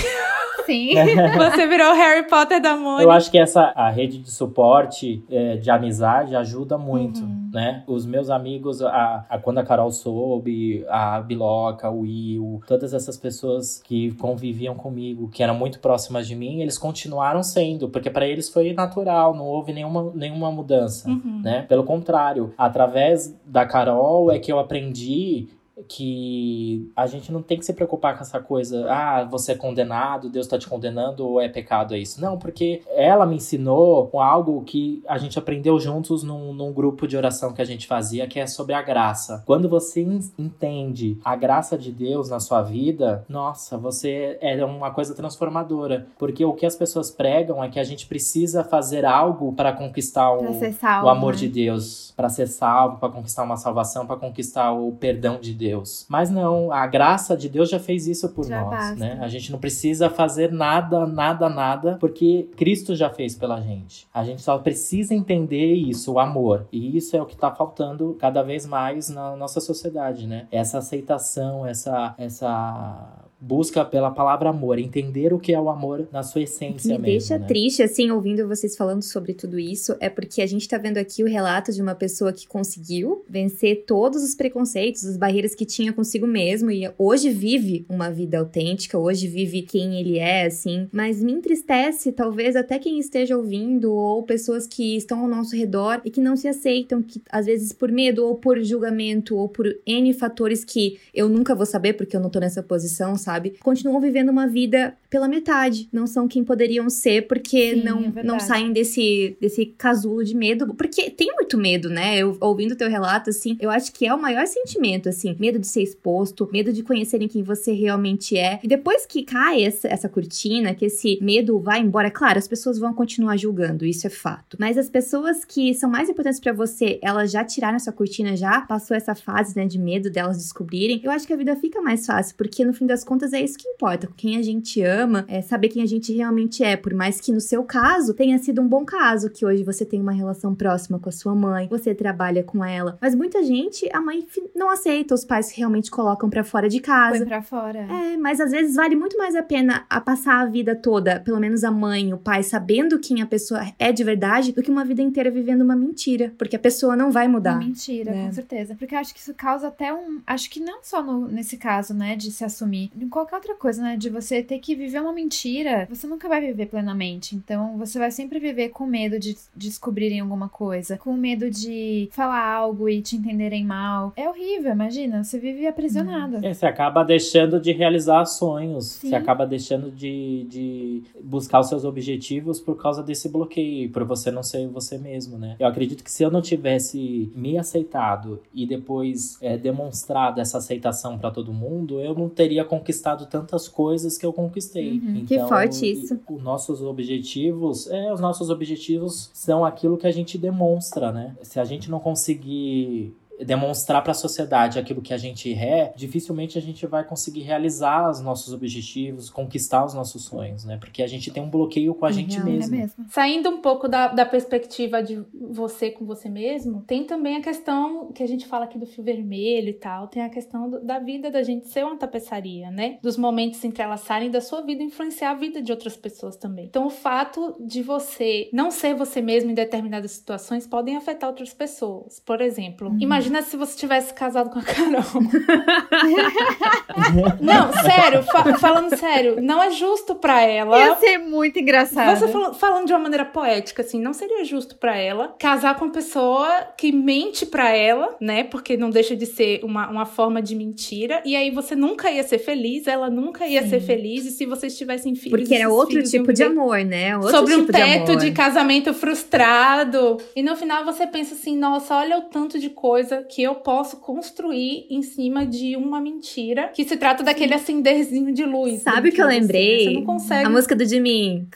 Sim. <laughs> você virou o Harry Potter da Mone. Eu acho que essa a rede de suporte é, de amizade ajuda muito, uhum. né? Os meus amigos, a, a, quando a Carol soube, a Biloca, o Will, todas essas pessoas que conviviam comigo, que eram muito próximas de mim, eles continuaram sendo, porque para eles foi natural, não houve nenhuma, nenhuma mudança, uhum. né? Pelo contrário, através da Carol é que eu aprendi que a gente não tem que se preocupar com essa coisa, ah, você é condenado, Deus está te condenando ou é pecado é isso. Não, porque ela me ensinou algo que a gente aprendeu juntos num, num grupo de oração que a gente fazia, que é sobre a graça. Quando você entende a graça de Deus na sua vida, nossa, você é uma coisa transformadora. Porque o que as pessoas pregam é que a gente precisa fazer algo para conquistar o, salvo, o amor né? de Deus, para ser salvo, para conquistar uma salvação, para conquistar o perdão de Deus. Deus. Mas não, a graça de Deus já fez isso por já nós, basta. né? A gente não precisa fazer nada, nada, nada, porque Cristo já fez pela gente. A gente só precisa entender isso, o amor. E isso é o que está faltando cada vez mais na nossa sociedade, né? Essa aceitação, essa essa busca pela palavra amor, entender o que é o amor na sua essência Me mesmo, deixa né? triste, assim, ouvindo vocês falando sobre tudo isso, é porque a gente tá vendo aqui o relato de uma pessoa que conseguiu vencer todos os preconceitos, as barreiras que tinha consigo mesmo e hoje vive uma vida autêntica, hoje vive quem ele é, assim, mas me entristece, talvez até quem esteja ouvindo ou pessoas que estão ao nosso redor e que não se aceitam, que às vezes por medo ou por julgamento ou por N fatores que eu nunca vou saber porque eu não tô nessa posição, sabe? Sabe? Continuam vivendo uma vida pela metade. Não são quem poderiam ser porque Sim, não, é não saem desse, desse casulo de medo. Porque tem muito medo, né? Eu ouvindo o teu relato, assim, eu acho que é o maior sentimento, assim. Medo de ser exposto, medo de conhecerem quem você realmente é. E depois que cai essa, essa cortina, que esse medo vai embora, claro, as pessoas vão continuar julgando, isso é fato. Mas as pessoas que são mais importantes para você, elas já tiraram essa cortina, já passou essa fase, né, de medo delas descobrirem. Eu acho que a vida fica mais fácil, porque no fim das contas contas, é isso que importa. Quem a gente ama, é saber quem a gente realmente é. Por mais que no seu caso tenha sido um bom caso, que hoje você tem uma relação próxima com a sua mãe, você trabalha com ela. Mas muita gente, a mãe não aceita os pais realmente colocam para fora de casa. Põe pra fora. É, mas às vezes vale muito mais a pena a passar a vida toda, pelo menos a mãe, o pai, sabendo quem a pessoa é de verdade, do que uma vida inteira vivendo uma mentira. Porque a pessoa não vai mudar. Uma mentira, né? com certeza. Porque eu acho que isso causa até um. Acho que não só no, nesse caso, né, de se assumir qualquer outra coisa, né? De você ter que viver uma mentira, você nunca vai viver plenamente. Então, você vai sempre viver com medo de descobrirem alguma coisa, com medo de falar algo e te entenderem mal. É horrível, imagina. Você vive aprisionado. É, você acaba deixando de realizar sonhos. Sim. Você acaba deixando de, de buscar os seus objetivos por causa desse bloqueio, por você não ser você mesmo, né? Eu acredito que se eu não tivesse me aceitado e depois é, demonstrado essa aceitação para todo mundo, eu não teria conquistado tantas coisas que eu conquistei. Uhum, então, que forte isso. Os nossos objetivos, é, os nossos objetivos são aquilo que a gente demonstra, né? Se a gente não conseguir demonstrar para a sociedade aquilo que a gente é, dificilmente a gente vai conseguir realizar os nossos objetivos, conquistar os nossos sonhos, né? Porque a gente tem um bloqueio com a gente mesmo. É mesmo. Saindo um pouco da, da perspectiva de você com você mesmo, tem também a questão que a gente fala aqui do fio vermelho e tal, tem a questão do, da vida da gente ser uma tapeçaria, né? Dos momentos se entrelaçarem da sua vida influenciar a vida de outras pessoas também. Então, o fato de você não ser você mesmo em determinadas situações podem afetar outras pessoas. Por exemplo, uhum. imagina Imagina se você tivesse casado com a Carol. <laughs> não, sério, fa falando sério, não é justo para ela. Ia ser muito engraçado. Você falando, falando de uma maneira poética, assim, não seria justo para ela casar com uma pessoa que mente para ela, né? Porque não deixa de ser uma, uma forma de mentira. E aí você nunca ia ser feliz, ela nunca ia Sim. ser feliz. E se vocês tivessem filhos. Porque era outro tipo de amor, né? Outro sobre tipo um teto de, de casamento frustrado. E no final você pensa assim: nossa, olha o tanto de coisa que eu posso construir em cima de uma mentira que se trata daquele acenderzinho de luz. Sabe o que eu lembrei? Você, não consegue. A música do Jimin.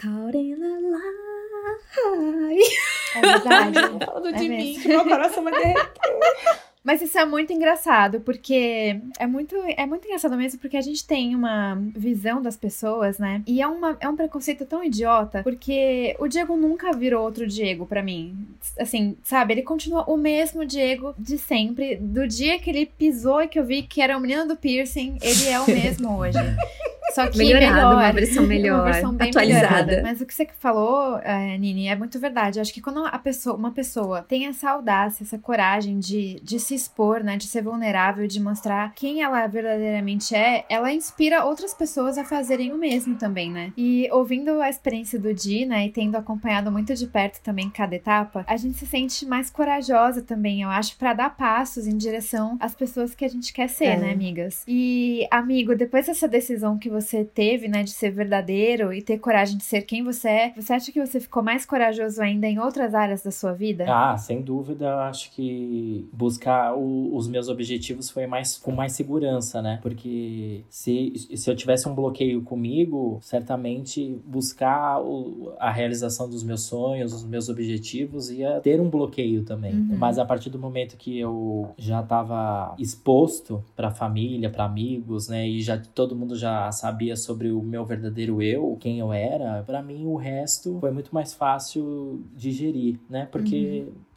É verdade. <laughs> Falando de é mim, que meu coração vai derreter. <laughs> Mas isso é muito engraçado, porque é muito, é muito engraçado mesmo, porque a gente tem uma visão das pessoas, né? E é, uma, é um preconceito tão idiota, porque o Diego nunca virou outro Diego para mim. Assim, sabe? Ele continua o mesmo Diego de sempre. Do dia que ele pisou e que eu vi que era o menino do piercing, ele é o mesmo <laughs> hoje. Só que Melhorado, melhor. uma versão melhor, uma versão atualizada. Melhorada. Mas o que você falou, é, Nini, é muito verdade. Eu acho que quando a pessoa, uma pessoa tem essa audácia, essa coragem de, de se expor, né, de ser vulnerável, de mostrar quem ela verdadeiramente é, ela inspira outras pessoas a fazerem o mesmo também, né? E ouvindo a experiência do Di, né, e tendo acompanhado muito de perto também cada etapa, a gente se sente mais corajosa também, eu acho, para dar passos em direção às pessoas que a gente quer ser, é. né, amigas? E, amigo, depois dessa decisão que você você teve, né, de ser verdadeiro e ter coragem de ser quem você é, você acha que você ficou mais corajoso ainda em outras áreas da sua vida? Ah, sem dúvida, eu acho que buscar o, os meus objetivos foi mais com mais segurança, né? Porque se, se eu tivesse um bloqueio comigo, certamente buscar o, a realização dos meus sonhos, os meus objetivos ia ter um bloqueio também. Uhum. Mas a partir do momento que eu já estava exposto para família, para amigos, né, e já todo mundo já sabe sabia sobre o meu verdadeiro eu, quem eu era, para mim o resto foi muito mais fácil digerir, né? Porque uhum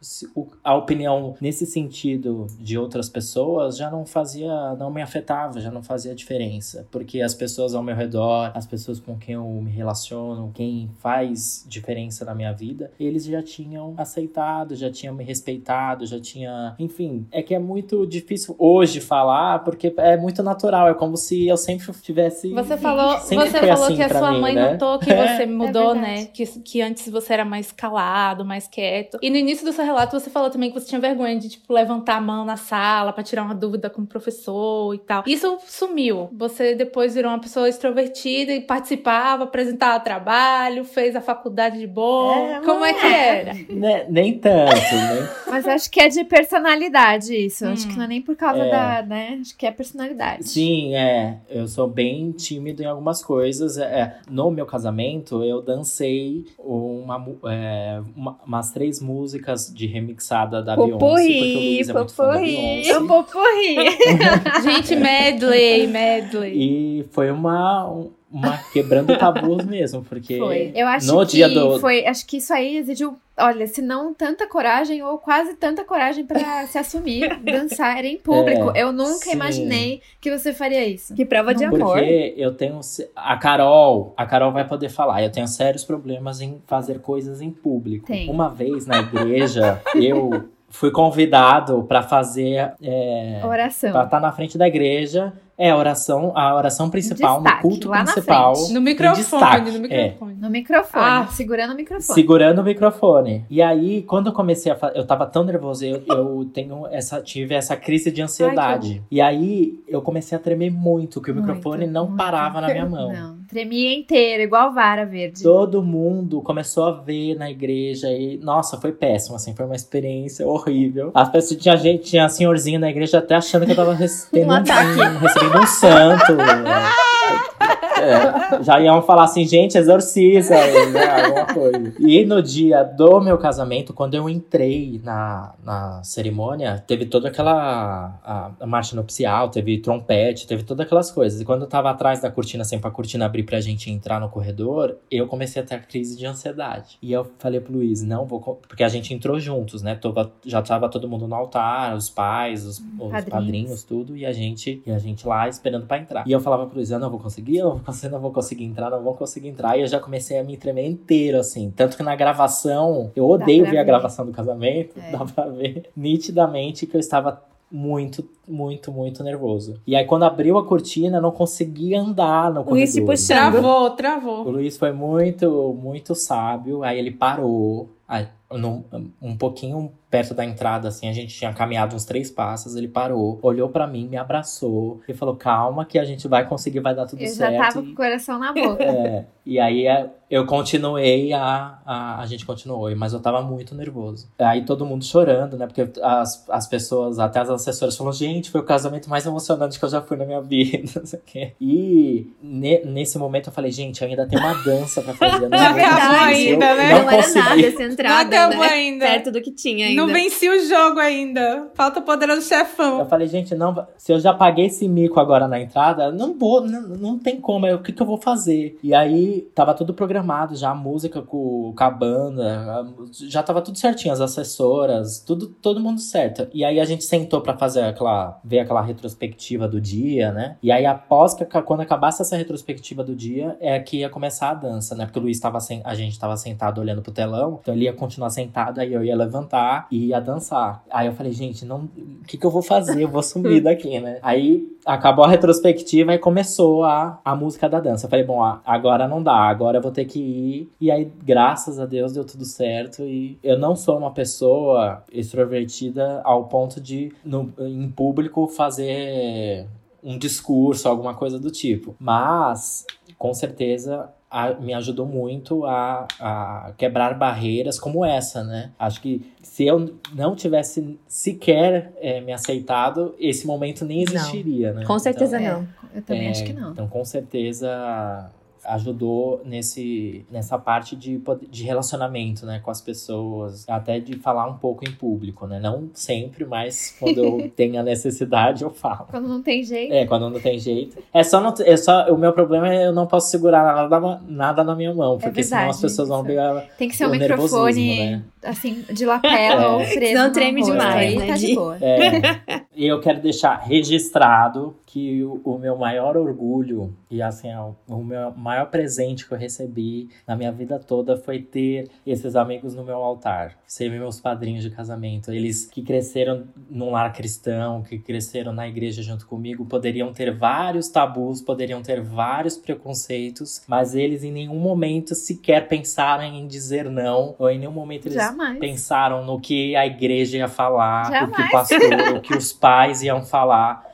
a opinião nesse sentido de outras pessoas já não fazia, não me afetava, já não fazia diferença, porque as pessoas ao meu redor, as pessoas com quem eu me relaciono, quem faz diferença na minha vida, eles já tinham aceitado, já tinham me respeitado, já tinha, enfim, é que é muito difícil hoje falar, porque é muito natural, é como se eu sempre tivesse Você falou, você falou assim que a sua mim, mãe né? notou que <laughs> é. você mudou, é né? Que, que antes você era mais calado, mais quieto. E no início do seu relato você falou também que você tinha vergonha de, tipo, levantar a mão na sala para tirar uma dúvida com o professor e tal. Isso sumiu. Você depois virou uma pessoa extrovertida e participava, apresentava trabalho, fez a faculdade de bom. É, Como é que era? <laughs> nem, nem tanto, né? Mas acho que é de personalidade isso. Hum. Acho que não é nem por causa é. da, né? Acho que é personalidade. Sim, é. Eu sou bem tímido em algumas coisas. É, no meu casamento, eu dancei uma, é, uma, umas três músicas de remixada da Beyoncé, porque o Luiz é muito fã da Beyoncé. Poporri. <laughs> Gente, medley, medley. E foi uma... Um, uma quebrando tabus mesmo, porque foi. Eu acho no que dia do... foi, acho que isso aí exigiu, olha, se não tanta coragem ou quase tanta coragem para <laughs> se assumir, dançar em público. É, eu nunca sim. imaginei que você faria isso. Que prova de amor. Porque eu tenho a Carol, a Carol vai poder falar, eu tenho sérios problemas em fazer coisas em público. Tem. Uma vez na igreja, <laughs> eu fui convidado para fazer é, oração. Para estar tá na frente da igreja é a oração, a oração principal, destaque, no culto principal. No microfone, destaque, no microfone. É. No microfone, ah, segurando o microfone. Segurando o microfone. E aí, quando eu comecei a fazer, eu tava tão nervoso, eu, eu <laughs> tenho essa, tive essa crise de ansiedade. Ai, e aí, eu comecei a tremer muito, que o muito, microfone não muito. parava na minha mão. Não, tremia inteiro, igual vara verde. Todo mundo começou a ver na igreja e, nossa, foi péssimo, assim, foi uma experiência horrível. As pessoas, tinha gente, tinha senhorzinho na igreja até achando que eu tava recebendo <laughs> um, um, recebendo um santo. <laughs> É, já iam falar assim, gente, exorciza, né, alguma coisa. E no dia do meu casamento, quando eu entrei na, na cerimônia, teve toda aquela a, a marcha nupcial, teve trompete, teve todas aquelas coisas. E quando eu tava atrás da cortina, assim, pra cortina abrir pra gente entrar no corredor, eu comecei a ter a crise de ansiedade. E eu falei pro Luiz, não vou... Porque a gente entrou juntos, né? Tava, já tava todo mundo no altar, os pais, os, os padrinhos. padrinhos. tudo, e a gente, e a gente lá esperando pra entrar. E eu falava pro Luiz, eu não vou conseguir, eu não vou conseguir você não vou conseguir entrar, não vou conseguir entrar. E eu já comecei a me tremer inteiro, assim. Tanto que na gravação, eu odeio ver, ver, a gravação do casamento, é. <laughs> dá pra ver nitidamente que eu estava muito, muito, muito nervoso. E aí, quando abriu a cortina, eu não conseguia andar no corredor. Luiz se puxando. Travou, travou. O Luiz foi muito, muito sábio. Aí ele parou. Aí, num, um pouquinho perto da entrada, assim, a gente tinha caminhado uns três passos, ele parou, olhou para mim, me abraçou e falou: calma, que a gente vai conseguir, vai dar tudo eu certo. Eu já tava e... com o coração na <laughs> boca. É, e aí é, eu continuei, a, a, a gente continuou, mas eu tava muito nervoso. Aí todo mundo chorando, né? Porque as, as pessoas, até as assessoras, falaram: gente, foi o casamento mais emocionante que eu já fui na minha vida. <laughs> Não sei o quê. E ne, nesse momento eu falei: gente, ainda tem uma dança pra fazer. Não, <laughs> não acabou ainda, né? Não, não era nada essa entrada. Não acabou né? ainda. Perto do que tinha ainda. Não venci o jogo ainda. Falta o poderoso chefão. Eu falei, gente, não, se eu já paguei esse mico agora na entrada, não vou, não, não tem como. o que, que eu vou fazer? E aí tava tudo programado já, a música com, com a banda, já tava tudo certinho, as assessoras, tudo, todo mundo certo. E aí a gente sentou para fazer aquela, ver aquela retrospectiva do dia, né? E aí após que quando acabasse essa retrospectiva do dia, é que ia começar a dança, né? Porque o Luiz tava, a gente tava sentado olhando pro telão, então ele ia continuar sentado, aí eu ia levantar e ia dançar. Aí eu falei, gente, não, o que, que eu vou fazer? Eu vou sumir <laughs> daqui, né? Aí acabou a retrospectiva e começou a, a música da dança. Eu falei, bom, agora não dá, agora eu vou ter que ir. E aí, graças a Deus, deu tudo certo. E eu não sou uma pessoa extrovertida ao ponto de, no, em público, fazer um discurso, alguma coisa do tipo. Mas, com certeza, a, me ajudou muito a, a quebrar barreiras como essa, né? Acho que se eu não tivesse sequer é, me aceitado, esse momento nem existiria, não. né? Com certeza então, não. É, eu também é, acho que não. Então, com certeza ajudou nesse, nessa parte de, de relacionamento, né, com as pessoas, até de falar um pouco em público, né, não sempre, mas quando eu <laughs> tenho a necessidade eu falo. Quando não tem jeito. É, quando não tem jeito. É só, não, é só o meu problema é eu não posso segurar nada, nada na minha mão, é porque é verdade, senão as pessoas vão ver Tem que ser um microfone, né? assim, de lapela <laughs> é. ou preso Não treme demais, né? Tá de boa. É. <laughs> E eu quero deixar registrado que o, o, meu maior orgulho e assim o meu maior presente que eu recebi na minha vida toda foi ter esses amigos no meu altar, ser meus padrinhos de casamento. Eles que cresceram num lar cristão, que cresceram na igreja junto comigo, poderiam ter vários tabus, poderiam ter vários preconceitos, mas eles em nenhum momento sequer pensaram em dizer não, ou em nenhum momento eles Jamais. pensaram no que a igreja ia falar, Jamais. o que o pastor, o que os pais iam falar.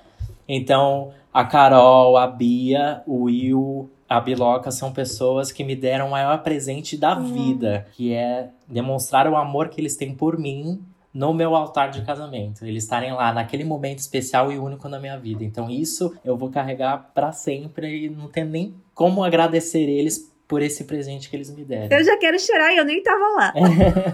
Então, a Carol, a Bia, o Will, a Biloca são pessoas que me deram o maior presente da uhum. vida, que é demonstrar o amor que eles têm por mim no meu altar de casamento. Eles estarem lá naquele momento especial e único na minha vida. Então isso eu vou carregar para sempre e não tem nem como agradecer eles por esse presente que eles me deram. Eu já quero chorar e eu nem tava lá.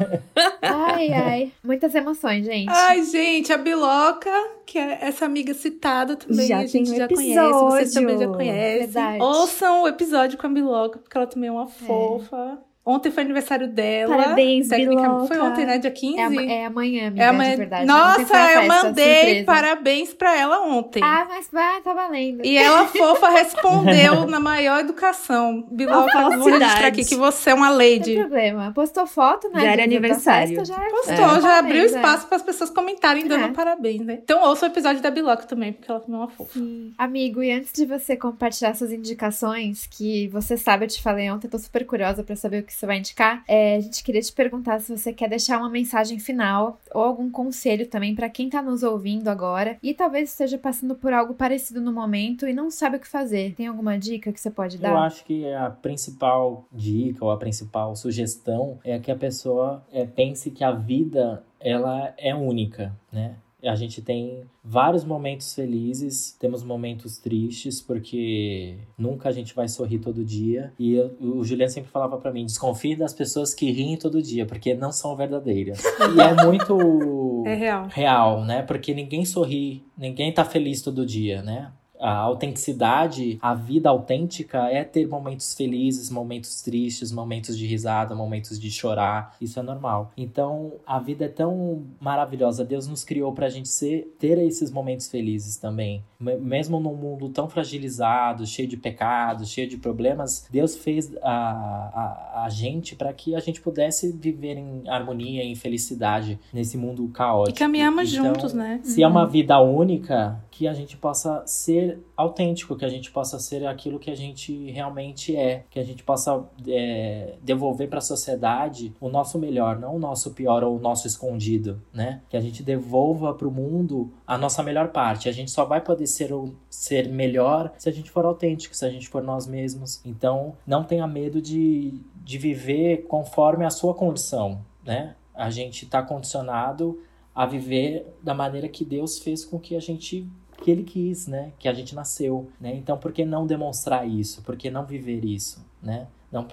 <laughs> ai, ai. Muitas emoções, gente. Ai, gente, a Biloca, que é essa amiga citada também, já a gente um já episódio. conhece, vocês também já conhecem. Verdade. Ouçam o episódio com a Biloca, porque ela também é uma é. fofa. Ontem foi aniversário dela. Parabéns, Biloca. Foi ontem, né? Dia 15? É, é amanhã, amiga, é amanhã. de verdade. Nossa, eu festa, mandei surpresa. parabéns pra ela ontem. Ah, mas vai, tá valendo. E ela, <laughs> fofa, respondeu na maior educação. Biloca, vou registrar aqui que você é uma lady. Não tem problema. Postou foto, né? Já era aniversário. Festa, já é Postou, é. já abriu espaço é. para as pessoas comentarem dando é. parabéns, né? Então ouça o episódio da Biloca também, porque ela é uma fofa. Sim. Amigo, e antes de você compartilhar suas indicações, que você sabe, eu te falei ontem, eu tô super curiosa para saber o que você vai indicar. É, a gente queria te perguntar se você quer deixar uma mensagem final ou algum conselho também para quem está nos ouvindo agora e talvez esteja passando por algo parecido no momento e não sabe o que fazer. Tem alguma dica que você pode dar? Eu acho que a principal dica ou a principal sugestão é que a pessoa é, pense que a vida ela é única, né? A gente tem vários momentos felizes, temos momentos tristes, porque nunca a gente vai sorrir todo dia. E eu, o Juliano sempre falava para mim: desconfie das pessoas que riem todo dia, porque não são verdadeiras. e é muito <laughs> é real. real, né? Porque ninguém sorri, ninguém tá feliz todo dia, né? A autenticidade, a vida autêntica é ter momentos felizes, momentos tristes, momentos de risada, momentos de chorar. Isso é normal. Então, a vida é tão maravilhosa. Deus nos criou pra gente ser, ter esses momentos felizes também. Mesmo num mundo tão fragilizado, cheio de pecados, cheio de problemas, Deus fez a, a, a gente para que a gente pudesse viver em harmonia, em felicidade nesse mundo caótico. E caminhamos então, juntos, né? Se uhum. é uma vida única, que a gente possa ser autêntico, que a gente possa ser aquilo que a gente realmente é, que a gente possa é, devolver para a sociedade o nosso melhor, não o nosso pior ou o nosso escondido, né? Que a gente devolva para o mundo a nossa melhor parte. A gente só vai poder ser, ser melhor se a gente for autêntico, se a gente for nós mesmos. Então, não tenha medo de, de viver conforme a sua condição, né? A gente está condicionado a viver da maneira que Deus fez com que a gente que ele quis, né? Que a gente nasceu, né? Então, por que não demonstrar isso? Por que não viver isso, né? Não,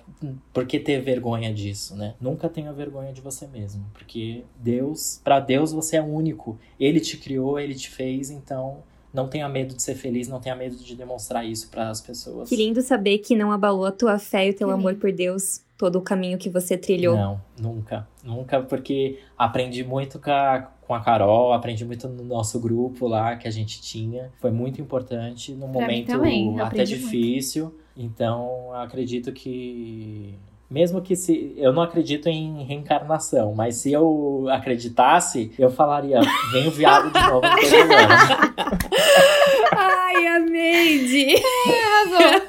por que ter vergonha disso, né? Nunca tenha vergonha de você mesmo, porque Deus, para Deus você é único. Ele te criou, ele te fez, então não tenha medo de ser feliz, não tenha medo de demonstrar isso para as pessoas. Que lindo saber que não abalou a tua fé e o teu que amor lindo. por Deus, todo o caminho que você trilhou. Não, nunca, nunca, porque aprendi muito com a, com a Carol, aprendi muito no nosso grupo lá que a gente tinha. Foi muito importante num pra momento até difícil. Muito. Então, acredito que mesmo que se eu não acredito em reencarnação, mas se eu acreditasse, eu falaria, vem o viado de novo no. <laughs> Ai, amei, Arrasou.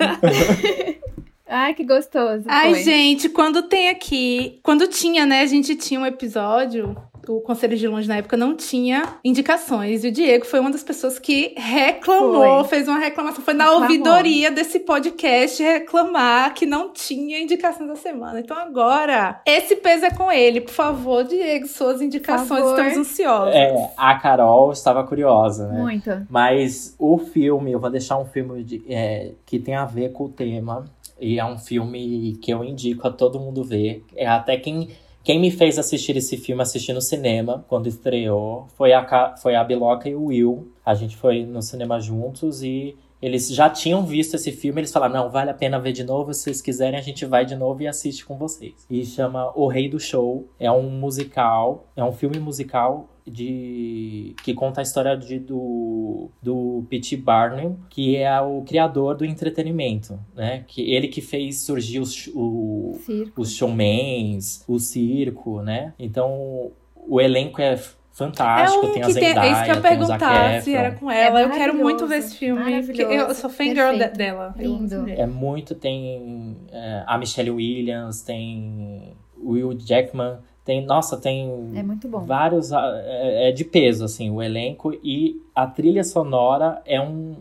<laughs> Ai, que gostoso. Ai, foi. gente, quando tem aqui. Quando tinha, né? A gente tinha um episódio o Conselho de Longe na época não tinha indicações. E o Diego foi uma das pessoas que reclamou, foi. fez uma reclamação. Foi na Reclamou. ouvidoria desse podcast reclamar que não tinha indicações da semana. Então agora, esse peso é com ele. Por favor, Diego, suas indicações, estamos ansiosos. É, a Carol estava curiosa, né? Muito. Mas o filme, eu vou deixar um filme de, é, que tem a ver com o tema. E é um filme que eu indico a todo mundo ver. É até quem quem me fez assistir esse filme, assistir no cinema, quando estreou, foi a, foi a Biloca e o Will. A gente foi no cinema juntos e eles já tinham visto esse filme, eles falaram: não, vale a pena ver de novo. Se vocês quiserem, a gente vai de novo e assiste com vocês. E chama O Rei do Show. É um musical, é um filme musical de que conta a história de, do, do P.T. Barnum, que é o criador do entretenimento, né? Que ele que fez surgir os, o, os showmans, o circo, né? Então o elenco é fantástico, é um tem a Zendaya, tem, é isso que eu perguntar se era com ela. É eu quero muito ver esse filme, porque eu sou fangirl dela. Lindo. É muito, tem é, a Michelle Williams, tem Will Jackman, tem, nossa, tem é muito bom. vários. É, é de peso, assim, o elenco. E a trilha sonora é um,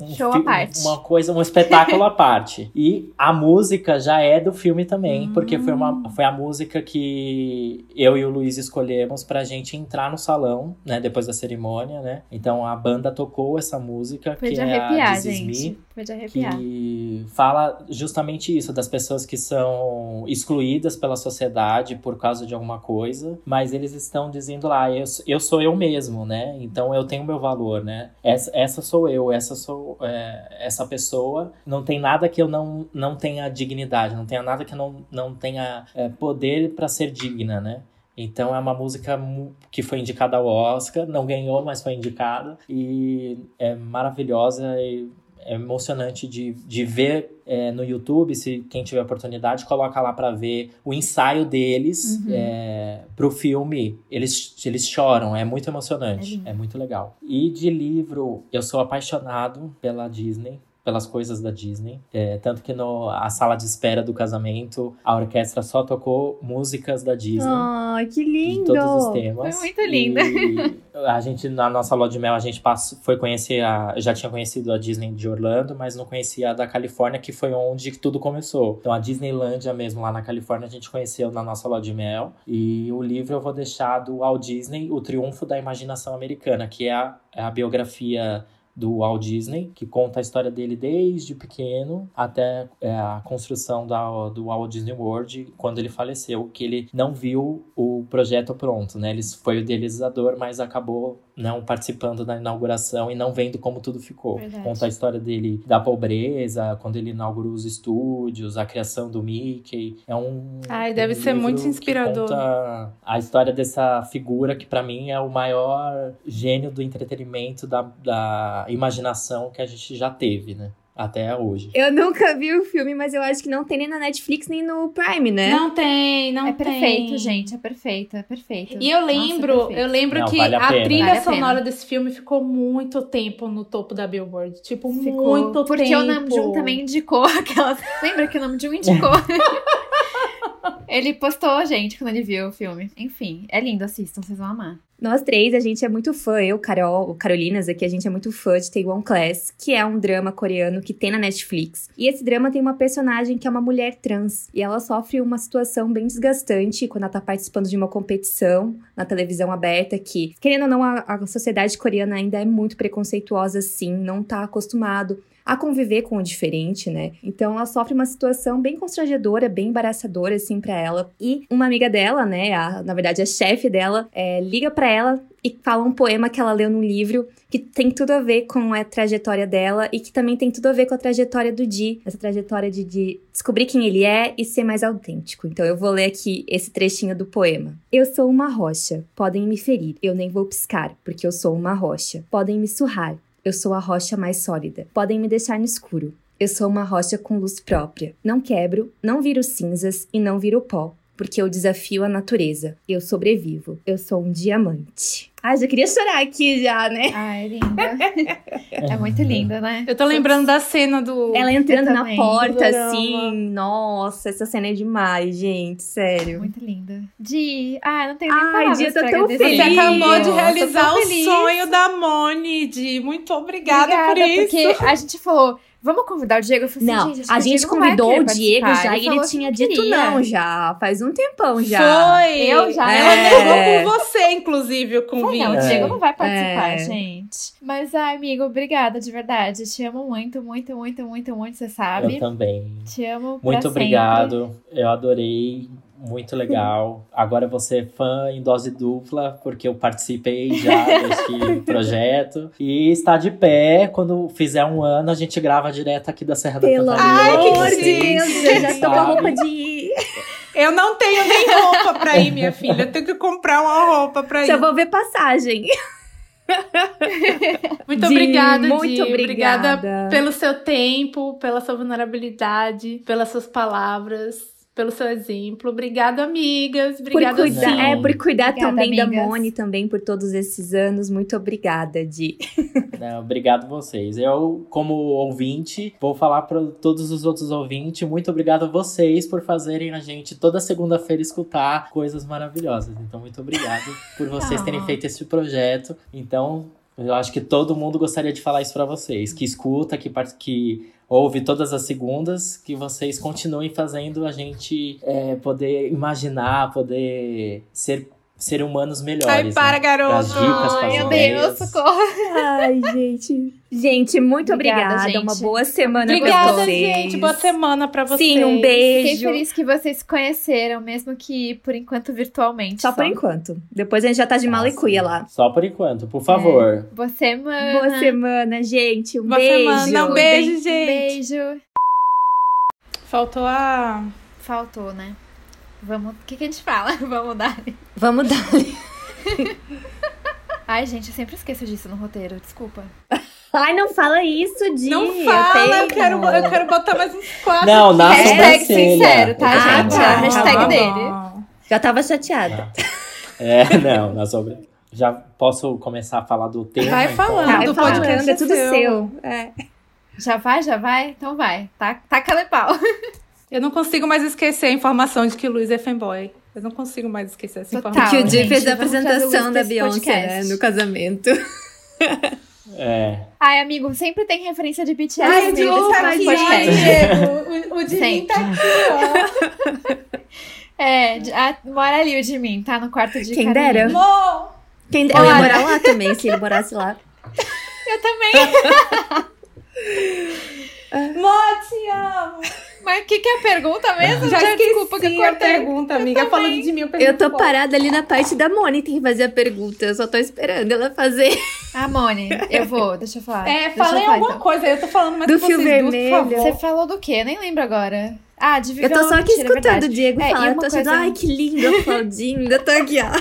um Show à parte. Uma coisa, um espetáculo à <laughs> parte. E a música já é do filme também, hum. porque foi, uma, hum. foi a música que eu e o Luiz escolhemos pra gente entrar no salão, né? Depois da cerimônia, né? Então a banda tocou essa música, foi que de é arrepiar, a This gente. Foi de arrepiar. Que fala justamente isso, das pessoas que são excluídas pela sociedade por causa de alguma coisa, mas eles estão dizendo lá, eu, eu sou eu mesmo, né? Então eu tenho meu valor, né? Essa, essa sou eu, essa sou é, essa pessoa, não tem nada que eu não, não tenha dignidade, não tenha nada que eu não, não tenha é, poder para ser digna, né? Então é uma música que foi indicada ao Oscar, não ganhou, mas foi indicada. E é maravilhosa e é emocionante de, de ver é, no YouTube, se quem tiver oportunidade, coloca lá para ver o ensaio deles uhum. é, pro filme. Eles, eles choram, é muito emocionante, é, é muito legal. E de livro, eu sou apaixonado pela Disney pelas coisas da Disney. É, tanto que no, a sala de espera do casamento, a orquestra só tocou músicas da Disney. Ai, que lindo! De todos os temas. Foi muito linda. a gente, na nossa lua de mel, a gente passou, foi conhecer a. Já tinha conhecido a Disney de Orlando, mas não conhecia a da Califórnia, que foi onde tudo começou. Então a Disneylândia mesmo lá na Califórnia a gente conheceu na nossa lua de mel. E o livro eu vou deixar do Walt Disney, O Triunfo da Imaginação Americana, que é a, é a biografia do Walt Disney, que conta a história dele desde pequeno até é, a construção da, do Walt Disney World, quando ele faleceu, que ele não viu o projeto pronto, né? Ele foi o idealizador, mas acabou não participando da inauguração e não vendo como tudo ficou. Verdade. Conta a história dele da pobreza, quando ele inaugurou os estúdios, a criação do Mickey. É um. Ai, um deve ser muito inspirador. conta a história dessa figura que, para mim, é o maior gênio do entretenimento, da, da imaginação que a gente já teve, né? Até hoje. Eu nunca vi o filme, mas eu acho que não tem nem na Netflix nem no Prime, né? Não tem, não é tem. É perfeito, gente, é perfeito, é perfeito. E eu lembro, Nossa, é eu lembro não, que vale a, a trilha vale sonora a desse filme ficou muito tempo no topo da Billboard. Tipo, ficou, muito porque tempo. Porque o Namjoon também indicou <laughs> aquelas. Lembra que o Namjoon indicou? <laughs> ele postou, gente, quando ele viu o filme. Enfim, é lindo, assistam, vocês vão amar. Nós três, a gente é muito fã, eu, Carol, Carolinas aqui, a gente é muito fã de One Class, que é um drama coreano que tem na Netflix. E esse drama tem uma personagem que é uma mulher trans, e ela sofre uma situação bem desgastante quando ela tá participando de uma competição na televisão aberta, que, querendo ou não, a, a sociedade coreana ainda é muito preconceituosa, sim, não tá acostumado a conviver com o diferente, né? Então ela sofre uma situação bem constrangedora, bem embaraçadora, assim, para ela. E uma amiga dela, né, a, na verdade a chefe dela, é, liga para ela e fala um poema que ela leu no livro que tem tudo a ver com a trajetória dela e que também tem tudo a ver com a trajetória do Di, essa trajetória de, de descobrir quem ele é e ser mais autêntico. Então eu vou ler aqui esse trechinho do poema. Eu sou uma rocha, podem me ferir, eu nem vou piscar, porque eu sou uma rocha. Podem me surrar, eu sou a rocha mais sólida. Podem me deixar no escuro. Eu sou uma rocha com luz própria. Não quebro, não viro cinzas e não viro pó, porque eu desafio a natureza. Eu sobrevivo. Eu sou um diamante. Ai, já queria chorar aqui já, né? Ai, linda. <laughs> é muito linda, né? Eu tô lembrando da cena do. Ela entrando na porta, assim. Nossa, essa cena é demais, gente. Sério. Muito linda. Di. Ah, não tenho nem Ai, Di, eu tô tão feliz. Você acabou de realizar o sonho da Moni, Di. Muito obrigada, obrigada por isso. Porque a gente falou Vamos convidar o Diego? Eu falei não, assim, gente, a gente convidou o Diego já e ele tinha dito não já. Faz um tempão já. Foi! Eu já. É. Ela negou com você, inclusive, o convite. Não, o Diego não vai participar, é. gente. Mas, ai, amigo, obrigada, de verdade. Te amo muito, muito, muito, muito, muito, você sabe. Eu também. Te amo Muito obrigado. Sempre. Eu adorei muito legal. Agora você é fã em dose dupla, porque eu participei já <laughs> desse projeto. E está de pé. Quando fizer um ano, a gente grava direto aqui da Serra Pelo da Cantareira. Ai, que Deus! Eu já tô com a roupa de ir. Eu não tenho nem roupa pra ir, minha filha. Eu tenho que comprar uma roupa pra ir. Só vou ver passagem. <laughs> muito Di, obrigada, muito Di. obrigada. obrigada pelo seu tempo, pela sua vulnerabilidade, pelas suas palavras pelo seu exemplo. Obrigada, amigas. Obrigada, por cuidar, sim. É, por cuidar obrigada, também amigas. da Moni, também por todos esses anos. Muito obrigada, Di. <laughs> Não, obrigado vocês. Eu, como ouvinte, vou falar para todos os outros ouvintes, muito obrigado a vocês por fazerem a gente toda segunda-feira escutar coisas maravilhosas. Então, muito obrigado por vocês terem ah. feito esse projeto. Então, eu acho que todo mundo gostaria de falar isso para vocês, que escuta, que, que ouve todas as segundas, que vocês continuem fazendo a gente é, poder imaginar, poder ser ser humanos melhores. Ai, para, né? garoto! Dicas, Ai, meu Deus, socorro! Ai, gente. Gente, muito obrigada. obrigada. Gente. Uma boa semana obrigada, pra vocês. gente. Boa semana pra vocês. Sim, um beijo. Fiquei feliz que vocês se conheceram, mesmo que por enquanto virtualmente. Só, só. por enquanto. Depois a gente já tá de malicuia lá. Só por enquanto, por favor. É. Boa semana. Boa semana, gente. Um boa beijo. Semana. Um beijo, gente. Beijo. Faltou a. Faltou, né? Vamos. O que, que a gente fala? <laughs> Vamos dar. Vamos dar. Ai, gente, eu sempre esqueço disso no roteiro, desculpa. Ai, não fala isso, Di. Não fala, eu, quero, eu quero botar mais uns quatro. Não, na Hashtag sincero, tá, Ah, gente? tá, a hashtag tá dele. Já tava chateada. É, <laughs> não, na sobre... Já posso começar a falar do tema? Vai então? falando, Vai do falando, podcast é tudo seu. seu. É. Já vai, já vai? Então vai. Tá, taca lepau. <laughs> Eu não consigo mais esquecer a informação de que Luiz é fanboy. Eu não consigo mais esquecer essa Total. informação. Que o Di fez a apresentação Luiz da Beyoncé, né, no casamento. É. Ai, amigo, sempre tem referência de BTS Ai, o no Di meio tá aqui, podcast. Diego. O, o tá aqui, ó. <laughs> É, a- mora ali o de mim, tá no quarto de Quem Carolina. dera. Quem... Eu ia morar lá também, se ele morasse lá. <laughs> Eu também. <laughs> Mó, te amo. Mas o que, que é a pergunta mesmo? Já esqueci desculpa que eu a cortei. pergunta, amiga. Falando de mim, eu Eu tô parada ali na parte da Mônica que fazer a pergunta. Eu só tô esperando ela fazer. Ah, Mone, eu vou, deixa eu falar. É, Deixa eu fala em falar, alguma então. coisa. Eu tô falando mais Do com fio vocês duas, vermelho. por favor. Você falou do quê? Nem lembro agora. Ah, de Eu tô só aqui mentira, é escutando o verdade. Diego É, falar. Eu tô achando, coisa- ai, que lindo, aplaudindo. Eu tô aqui, ó.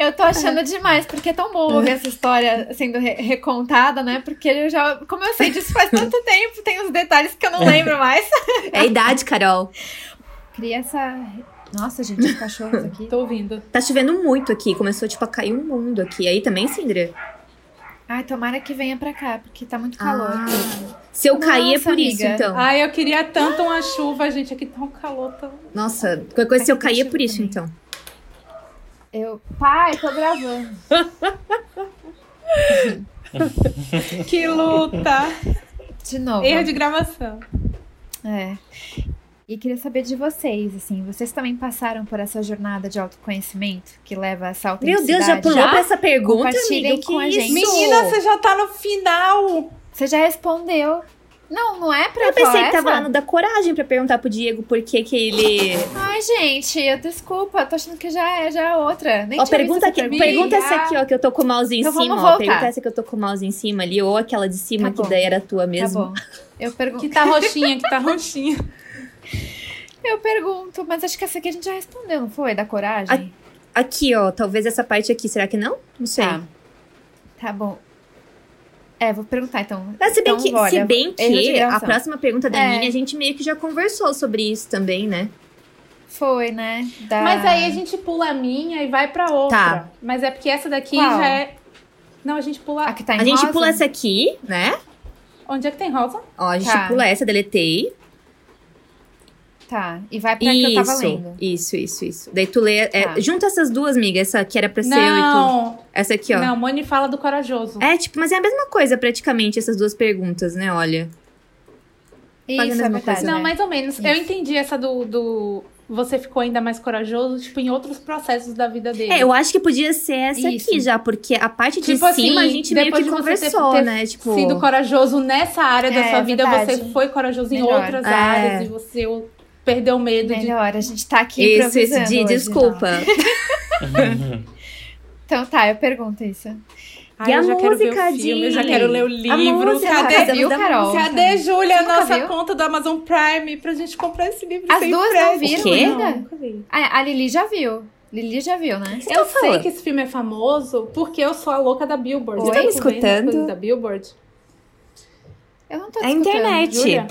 Eu tô achando demais, porque é tão bom ouvir essa história sendo re- recontada, né? Porque eu já. Como eu sei disso faz tanto <laughs> tempo, tem uns detalhes que eu não lembro mais. É a idade, Carol. Cria essa. Nossa, gente, os cachorros aqui. Tô ouvindo. Tá chovendo muito aqui. Começou, tipo, a cair um mundo aqui. Aí também, Cindra? Ai, tomara que venha pra cá, porque tá muito calor. Ah, se eu cair é Nossa, por isso, amiga. então. Ai, eu queria tanto uma chuva, gente. Aqui tá um calor tão... Nossa, qualquer coisa, se eu cair é tá por isso, também. então. Eu. Pai, tô gravando. <laughs> Que luta. De novo. Erro de gravação. É. E queria saber de vocês, assim, vocês também passaram por essa jornada de autoconhecimento que leva a essa Meu? Deus, já pulou pra essa pergunta, amiga? com que a gente. isso? Menina, você já tá no final. Você já respondeu. Não, não é pra Eu pensei que tava essa? no da coragem pra perguntar pro Diego por que que ele... Ai, gente, eu, desculpa, eu tô achando que já é, já é outra. Nem Ó, tinha pergunta, visto aqui, essa pergunta essa aqui, ó, que eu tô com o mouse em Então cima, vamos ó. voltar. Pergunta essa que eu tô com o mouse em cima ali, ou aquela de cima, Tá que bom. daí era tua Tá mesmo. bom. Eu pergunto, Que tá roxinha, que tá roxinha. <laughs> eu pergunto, mas acho que essa aqui a gente já respondeu, não foi? Da coragem? Aqui, ó, talvez essa parte aqui, será que não? Não sei. Tá. Tá bom. É, vou perguntar então. Mas se bem Então, que, olha, se bem que a próxima pergunta da É. Nini, a gente meio que já conversou sobre isso também, né? Foi, né? Da... Mas aí a gente pula a minha e vai pra outra. Tá. Mas é porque essa daqui Qual? já é... Não, a gente pula... A que tá em A gente rosa? pula essa aqui, né? Onde é que tem rosa? Ó, a gente Tá. pula essa, deletei. Tá, e vai pra que eu tava Isso, lendo. isso, isso, isso. Daí tu lê. é, Tá. junta essas duas, amiga. Essa que era pra ser eu e tu. Não, Essa aqui, ó. não, Moni fala do corajoso. É, tipo, mas é a mesma coisa praticamente, essas duas perguntas, né? Olha. Isso, é mesma verdade. coisa. Não, né? mais ou menos. Eu entendi essa do, do... Você ficou ainda mais corajoso, tipo, em outros processos da vida dele. É, eu acho que podia ser essa Isso. aqui já, porque a parte de Tipo cima assim, a gente meio depois que de você ter- conversou, ter né? Tipo. sido corajoso nessa área da É, sua vida, verdade. você foi corajoso em Melhor. outras É. áreas e você perdeu o medo de. Melhor, a gente tá aqui Isso, isso, improvisando de hoje, desculpa. <laughs> Então tá, eu pergunto isso. Ai, E a eu já quero ver música, o filme, eu já quero ler o A livro. música, Cadê, Você viu, Carol? cadê Júlia, Você nunca nossa viu? conta do Amazon Prime, pra gente comprar esse livro As sem duas frete? não viram quê? ainda? Não. Ah, a Lili já viu. Lili já viu, né? Eu tá sei falando? que esse filme é famoso porque eu sou a louca da Billboard. Oi? Tá vendo as escutando? Da Billboard. Eu não tô É a escutando. internet. Júlia?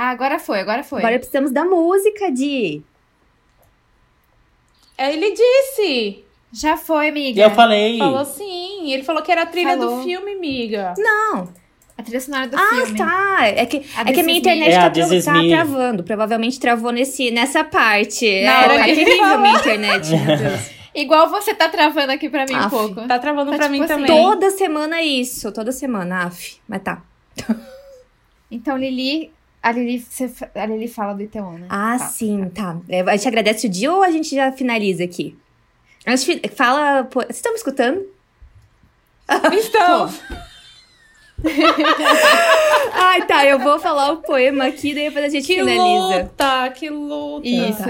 Ah, agora foi, agora foi. Agora precisamos da música, Di. É, Ele disse. Já foi, amiga. E eu falei. Falou sim. Ele falou que era a trilha Falou. do filme, amiga. Não. A trilha sonora do Ah, filme. tá. É que, A é que a minha internet É, tá, a This tra- tá travando. Provavelmente travou nesse, nessa parte. Na é, hora tá que terrível a minha internet, meu <laughs> Deus. Igual você tá travando aqui pra mim um Aff. pouco. Tá travando Tá pra tipo mim assim. também. Toda semana isso. Toda semana, af. Mas tá. Então, Lili. A Lili, você a Lili fala do Iteon, né? Ah, Tá. sim, tá. É, A gente agradece o dia ou a gente já finaliza aqui? A gente fala. pô, Vocês estão me escutando? Então, <laughs> Ai, tá. Eu vou falar o poema aqui, daí depois a gente que finaliza. luta, que luta. Isso.